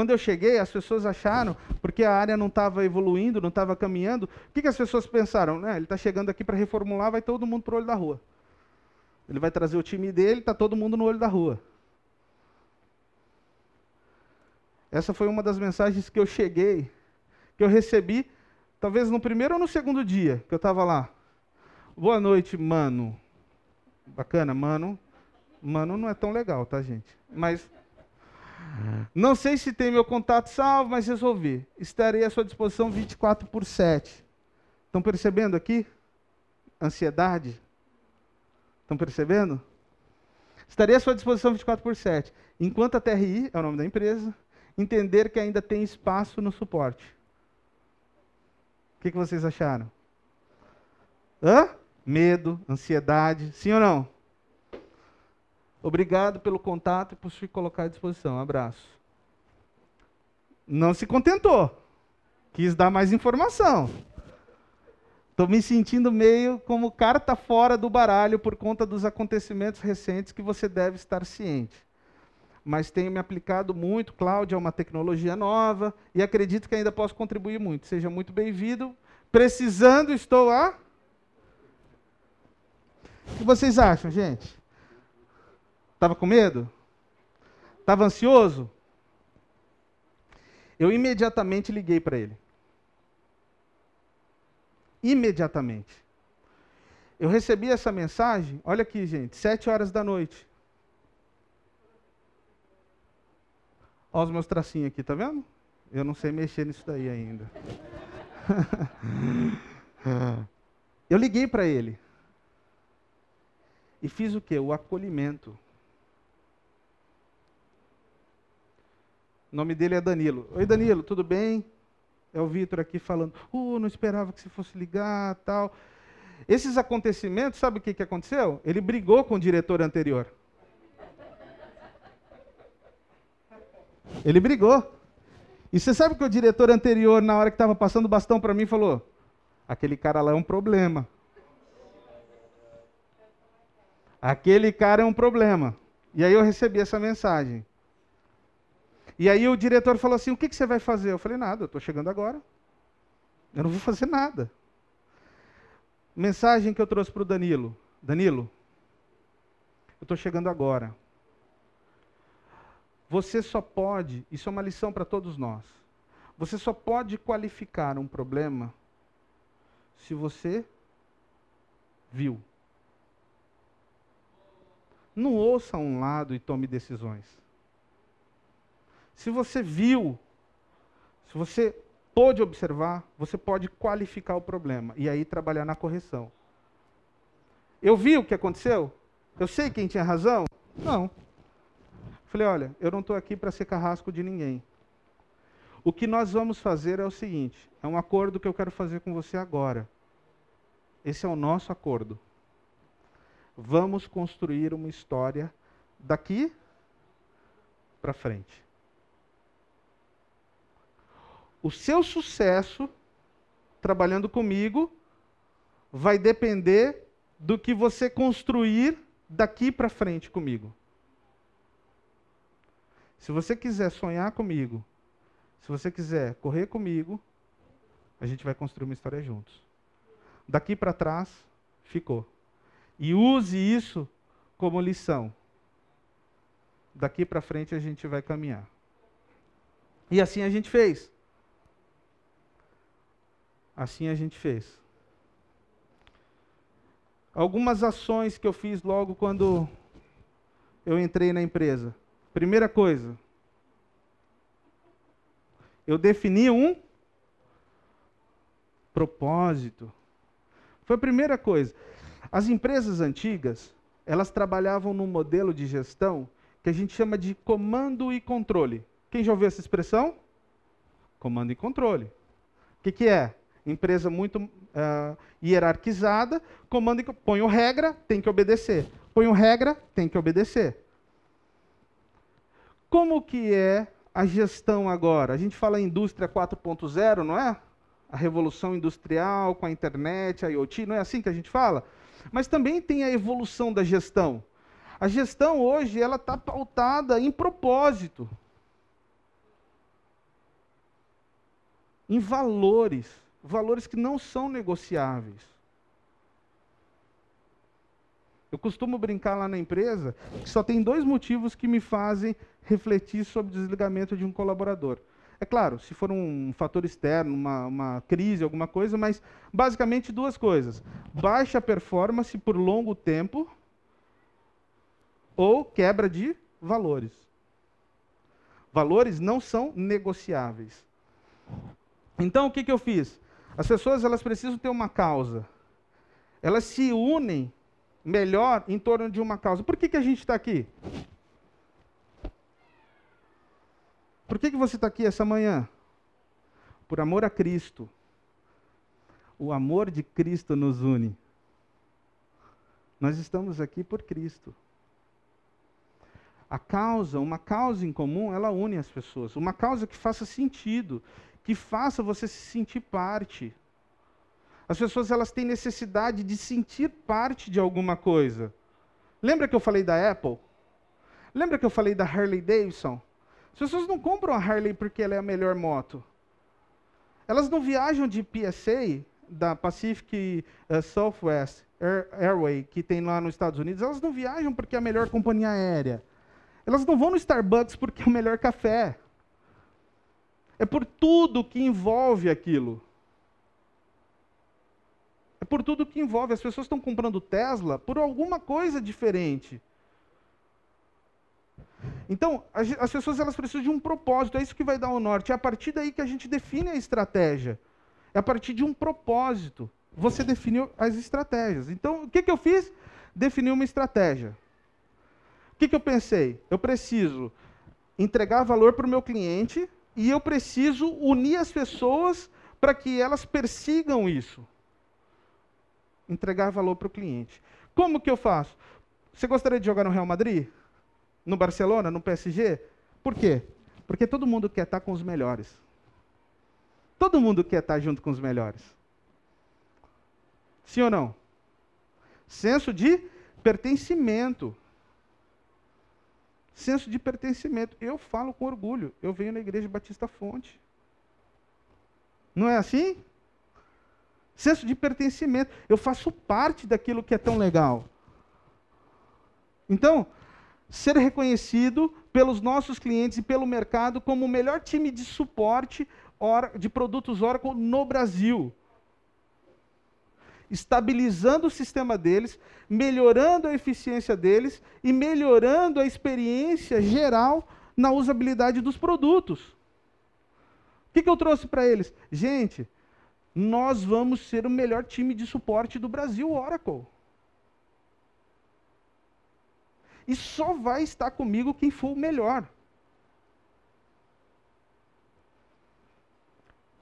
Quando eu cheguei, as pessoas acharam, porque a área não estava evoluindo, não estava caminhando, o que, que as pessoas pensaram? ele está chegando aqui para reformular, vai todo mundo para o olho da rua. Ele vai trazer o time dele, está todo mundo no olho da rua. Essa foi uma das mensagens que eu cheguei, que eu recebi, talvez no primeiro ou no segundo dia que eu estava lá. Boa noite, mano. Bacana, mano. Mano não é tão legal, tá, gente? Mas não sei se tem meu contato salvo, mas resolvi. Estarei à sua disposição 24 por 7. Estão percebendo aqui? Ansiedade? Estão percebendo? Estarei à sua disposição 24 por 7. Enquanto a TRI é o nome da empresa, entender que ainda tem espaço no suporte. O que, que vocês acharam? Hã? Medo, ansiedade, sim ou não? Obrigado pelo contato e por se colocar à disposição. Um abraço. Não se contentou. Quis dar mais informação. Estou me sentindo meio como carta fora do baralho por conta dos acontecimentos recentes que você deve estar ciente mas tenho me aplicado muito. Cloud é uma tecnologia nova e acredito que ainda posso contribuir muito. Seja muito bem-vindo. Precisando, estou a. O que vocês acham, gente? Estava com medo? Estava ansioso? Eu imediatamente liguei para ele. Imediatamente. Eu recebi essa mensagem, olha aqui, gente, sete horas da noite. Olha os meus tracinhos aqui, tá vendo? Eu não sei mexer nisso daí ainda. eu liguei para ele. E fiz o quê? O acolhimento. O nome dele é Danilo. Oi, Danilo, tudo bem? É o Vitor aqui falando. Uh, não esperava que você fosse ligar, tal. Esses acontecimentos, sabe o que, que aconteceu? Ele brigou com o diretor anterior. Ele brigou. E você sabe que o diretor anterior, na hora que estava passando o bastão para mim, falou: aquele cara lá é um problema. Aquele cara é um problema. E aí eu recebi essa mensagem. E aí o diretor falou assim: o que, que você vai fazer? Eu falei: nada, eu estou chegando agora. Eu não vou fazer nada. Mensagem que eu trouxe para o Danilo: Danilo, eu estou chegando agora. Você só pode, isso é uma lição para todos nós. Você só pode qualificar um problema se você viu. Não ouça um lado e tome decisões. Se você viu, se você pôde observar, você pode qualificar o problema e aí trabalhar na correção. Eu vi o que aconteceu? Eu sei quem tinha razão? Não. Falei, olha, eu não estou aqui para ser carrasco de ninguém. O que nós vamos fazer é o seguinte: é um acordo que eu quero fazer com você agora. Esse é o nosso acordo. Vamos construir uma história daqui para frente. O seu sucesso trabalhando comigo vai depender do que você construir daqui para frente comigo. Se você quiser sonhar comigo, se você quiser correr comigo, A gente vai construir uma história juntos. Daqui para trás, ficou. E use isso como lição. Daqui para frente a gente vai caminhar. E assim a gente fez. Assim a gente fez. Algumas ações que eu fiz logo quando eu entrei na empresa. Primeira coisa, eu defini um propósito. Foi a primeira coisa. As empresas antigas, elas trabalhavam num modelo de gestão que a gente chama de comando e controle. Quem já ouviu essa expressão? Comando e controle. O que, que é? Empresa muito uh, hierarquizada, comando e põe regra, tem que obedecer. Põe regra, tem que obedecer. Como que é a gestão agora? A gente fala em indústria 4.0, não é? A revolução industrial com a internet, a IoT, não é assim que a gente fala? Mas também tem a evolução da gestão. A gestão hoje ela está pautada em propósito, em valores, valores que não são negociáveis. Eu costumo brincar lá na empresa que só tem dois motivos que me fazem refletir sobre o desligamento de um colaborador. É claro, se for um fator externo, uma, uma crise, alguma coisa, mas basicamente duas coisas: baixa performance por longo tempo ou quebra de valores. Valores não são negociáveis. Então, o que, que eu fiz? As pessoas elas precisam ter uma causa. Elas se unem melhor em torno de uma causa. Por que, que a gente está aqui? Por que, que você está aqui essa manhã? Por amor a Cristo. O amor de Cristo nos une. Nós estamos aqui por Cristo. A causa, uma causa em comum, ela une as pessoas. Uma causa que faça sentido, que faça você se sentir parte. As pessoas elas têm necessidade de sentir parte de alguma coisa. Lembra que eu falei da Apple? Lembra que eu falei da Harley Davidson? As pessoas não compram a Harley porque ela é a melhor moto. Elas não viajam de PSA, da Pacific uh, Southwest Air, Airway, que tem lá nos Estados Unidos, elas não viajam porque é a melhor companhia aérea. Elas não vão no Starbucks porque é o melhor café. É por tudo que envolve aquilo. É por tudo que envolve. As pessoas estão comprando Tesla por alguma coisa diferente. Então, as pessoas elas precisam de um propósito, é isso que vai dar o norte. É a partir daí que a gente define a estratégia. É a partir de um propósito. Você definiu as estratégias. Então, o que, que eu fiz? Defini uma estratégia. O que, que eu pensei? Eu preciso entregar valor para o meu cliente e eu preciso unir as pessoas para que elas persigam isso. Entregar valor para o cliente. Como que eu faço? Você gostaria de jogar no Real Madrid? No Barcelona? No PSG? Por quê? Porque todo mundo quer estar com os melhores. Todo mundo quer estar junto com os melhores. Sim ou não? Senso de pertencimento senso de pertencimento. Eu falo com orgulho, eu venho na Igreja Batista Fonte. Não é assim? Senso de pertencimento. Eu faço parte daquilo que é tão legal. Então, ser reconhecido pelos nossos clientes e pelo mercado como o melhor time de suporte de produtos Oracle no Brasil estabilizando o sistema deles, melhorando a eficiência deles e melhorando a experiência geral na usabilidade dos produtos. O que, que eu trouxe para eles? Gente, nós vamos ser o melhor time de suporte do Brasil, Oracle. E só vai estar comigo quem for o melhor.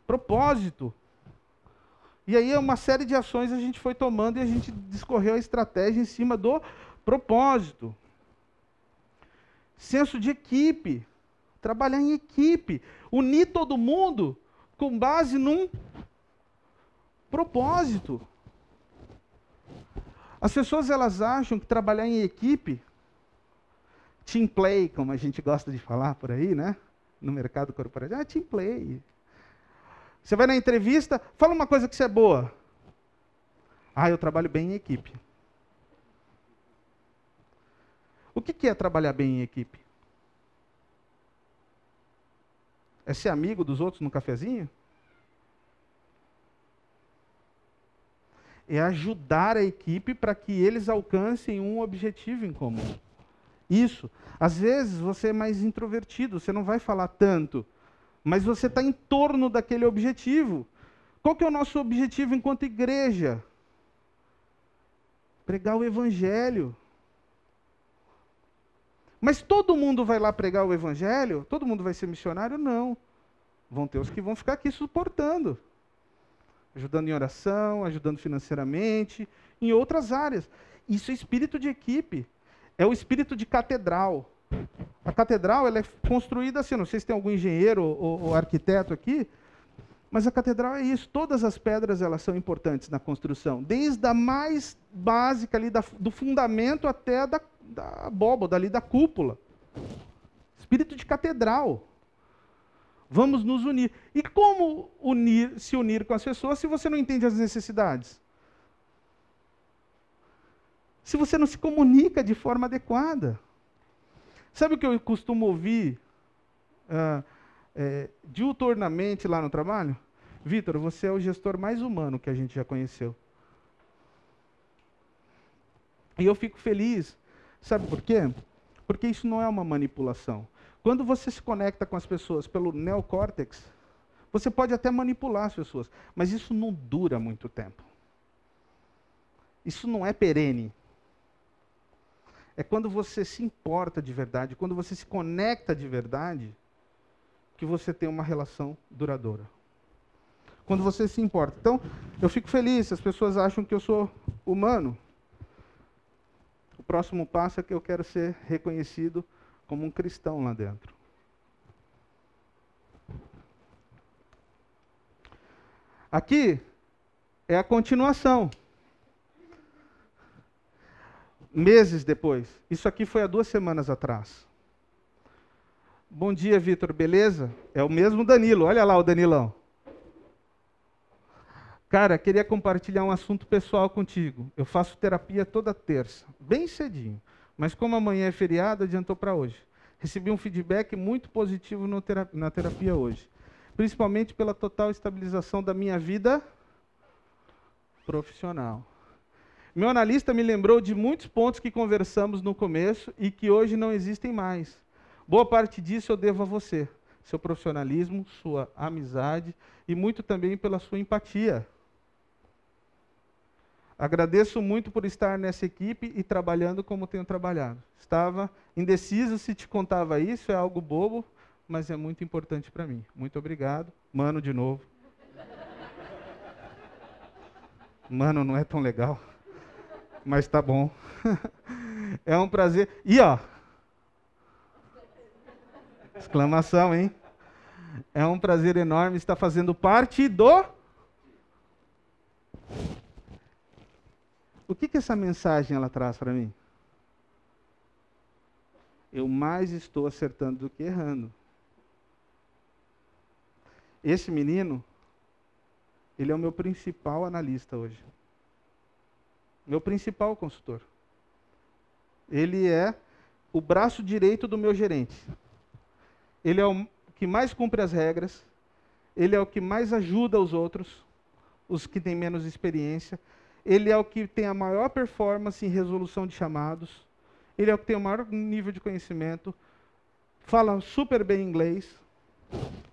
Propósito e aí uma série de ações a gente foi tomando e a gente discorreu a estratégia em cima do propósito. Senso de equipe, trabalhar em equipe, unir todo mundo com base num propósito. As pessoas elas acham que trabalhar em equipe, team play, como a gente gosta de falar por aí, né? No mercado corporativo, ah, team play. Você vai na entrevista, fala uma coisa que você é boa. Ah, eu trabalho bem em equipe. O que é trabalhar bem em equipe? É ser amigo dos outros no cafezinho? É ajudar a equipe para que eles alcancem um objetivo em comum. Isso. Às vezes você é mais introvertido, você não vai falar tanto, mas você está em torno daquele objetivo. Qual que é o nosso objetivo enquanto igreja? Pregar o evangelho. Mas todo mundo vai lá pregar o evangelho? Todo mundo vai ser missionário? Não. Vão ter os que vão ficar aqui suportando. Ajudando em oração, ajudando financeiramente, em outras áreas. Isso é espírito de equipe. É o espírito de catedral. A catedral ela é construída assim, não sei se tem algum engenheiro ou, ou arquiteto aqui, mas a catedral é isso. Todas as pedras elas são importantes na construção, desde a mais básica ali da, do fundamento até da, da abóboda ali da cúpula. Espírito de catedral. Vamos nos unir. E como unir, se unir com as pessoas se você não entende as necessidades? Se você não se comunica de forma adequada? Sabe o que eu costumo ouvir uh, é, diuturnamente lá no trabalho? Vitor, você é o gestor mais humano que a gente já conheceu. E eu fico feliz. Sabe por quê? Porque isso não é uma manipulação. Quando você se conecta com as pessoas pelo neocórtex, você pode até manipular as pessoas, mas isso não dura muito tempo. Isso não é perene. É quando você se importa de verdade, quando você se conecta de verdade, que você tem uma relação duradoura. Quando você se importa. Então, eu fico feliz, as pessoas acham que eu sou humano. O próximo passo é que eu quero ser reconhecido como um cristão lá dentro. Aqui é a continuação. Meses depois. Isso aqui foi há duas semanas atrás. Bom dia, Vitor, beleza? É o mesmo Danilo, olha lá o Danilão. Cara, queria compartilhar um assunto pessoal contigo. Eu faço terapia toda terça, bem cedinho. Mas como amanhã é feriado, adiantou para hoje. Recebi um feedback muito positivo na terapia hoje. Principalmente pela total estabilização da minha vida profissional. Meu analista me lembrou de muitos pontos que conversamos no começo e que hoje não existem mais. Boa parte disso eu devo a você, seu profissionalismo, sua amizade e muito também pela sua empatia. Agradeço muito por estar nessa equipe e trabalhando como tenho trabalhado. Estava indeciso se te contava isso, é algo bobo, mas é muito importante para mim. Muito obrigado. Mano, de novo. Mano, não é tão legal, mas tá bom. é um prazer. E ó, exclamação, hein? É um prazer enorme estar fazendo parte do O que, que essa mensagem ela traz para mim? Eu mais estou acertando do que errando. Esse menino, ele é o meu principal analista hoje. Meu principal consultor. Ele é o braço direito do meu gerente. Ele é o que mais cumpre as regras. Ele é o que mais ajuda os outros, os que têm menos experiência ele é o que tem a maior performance em resolução de chamados, ele é o que tem o maior nível de conhecimento, fala super bem inglês,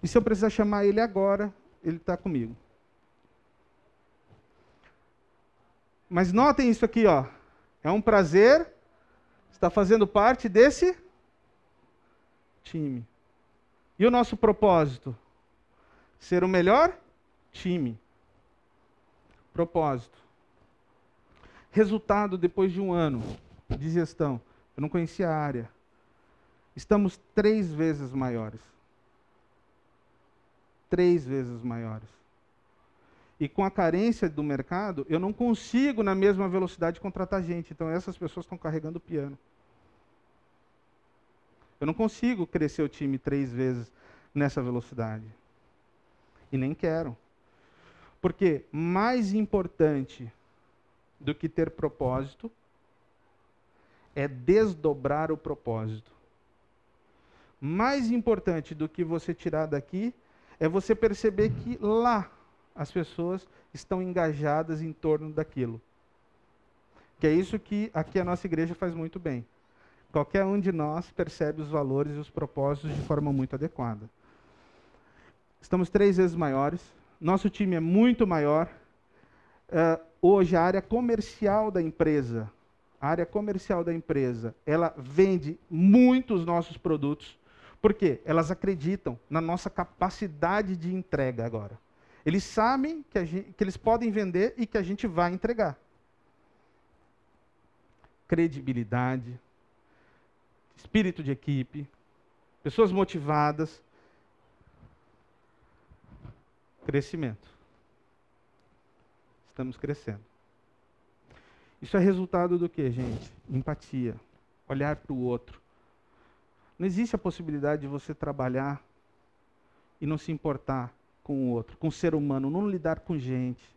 e se eu precisar chamar ele agora, ele está comigo. Mas notem isso aqui, ó. É um prazer estar fazendo parte desse time. E o nosso propósito? Ser o melhor time. Propósito. Resultado depois de um ano de gestão. Eu não conhecia a área. Estamos três vezes maiores. Três vezes maiores. E com a carência do mercado, eu não consigo, na mesma velocidade, contratar gente. Então, essas pessoas estão carregando o piano. Eu não consigo crescer o time três vezes nessa velocidade. E nem quero. Porque mais importante do que ter propósito é desdobrar o propósito. Mais importante do que você tirar daqui é você perceber que lá as pessoas estão engajadas em torno daquilo. Que é isso que aqui a nossa igreja faz muito bem. Qualquer um de nós percebe os valores e os propósitos de forma muito adequada. Estamos três vezes maiores, nosso time é muito maior. Uh, hoje, a área comercial da empresa, a área comercial da empresa, ela vende muitos nossos produtos. Por quê? Elas acreditam na nossa capacidade de entrega agora. Eles sabem que, gente, que eles podem vender e que a gente vai entregar. Credibilidade, espírito de equipe, pessoas motivadas, crescimento. Estamos crescendo. Isso é resultado do que, gente? Empatia. Olhar para o outro. Não existe a possibilidade de você trabalhar e não se importar com o outro, com o ser humano, não lidar com gente.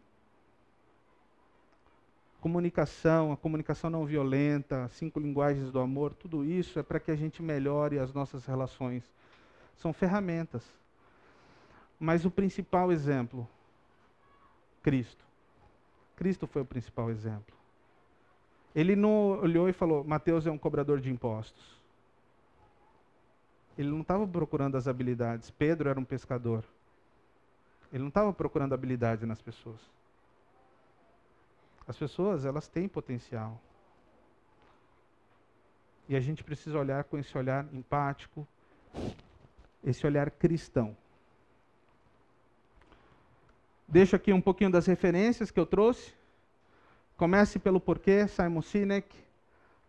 Comunicação, a comunicação não violenta, cinco linguagens do amor, tudo isso é para que a gente melhore as nossas relações. São ferramentas. Mas o principal exemplo, Cristo. Cristo foi o principal exemplo. Ele não olhou e falou: Mateus é um cobrador de impostos. Ele não estava procurando as habilidades. Pedro era um pescador. Ele não estava procurando habilidade nas pessoas. As pessoas, elas têm potencial. E a gente precisa olhar com esse olhar empático, esse olhar cristão. Deixo aqui um pouquinho das referências que eu trouxe. Comece pelo porquê, Simon Sinek,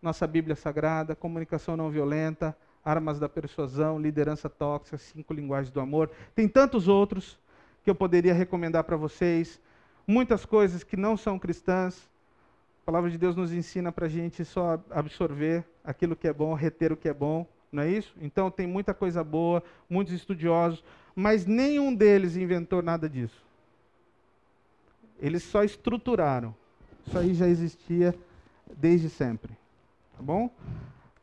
nossa Bíblia Sagrada, comunicação não violenta, armas da persuasão, liderança tóxica, cinco linguagens do amor. Tem tantos outros que eu poderia recomendar para vocês. Muitas coisas que não são cristãs. A palavra de Deus nos ensina para a gente só absorver aquilo que é bom, reter o que é bom, não é isso? Então tem muita coisa boa, muitos estudiosos, mas nenhum deles inventou nada disso. Eles só estruturaram. Isso aí já existia desde sempre. Tá bom?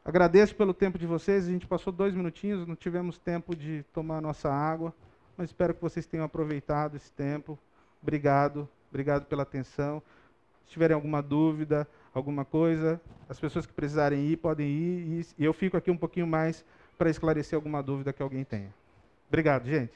Agradeço pelo tempo de vocês. A gente passou dois minutinhos, não tivemos tempo de tomar nossa água, mas espero que vocês tenham aproveitado esse tempo. Obrigado, obrigado pela atenção. Se tiverem alguma dúvida, alguma coisa, as pessoas que precisarem ir podem ir e eu fico aqui um pouquinho mais para esclarecer alguma dúvida que alguém tenha. Obrigado, gente.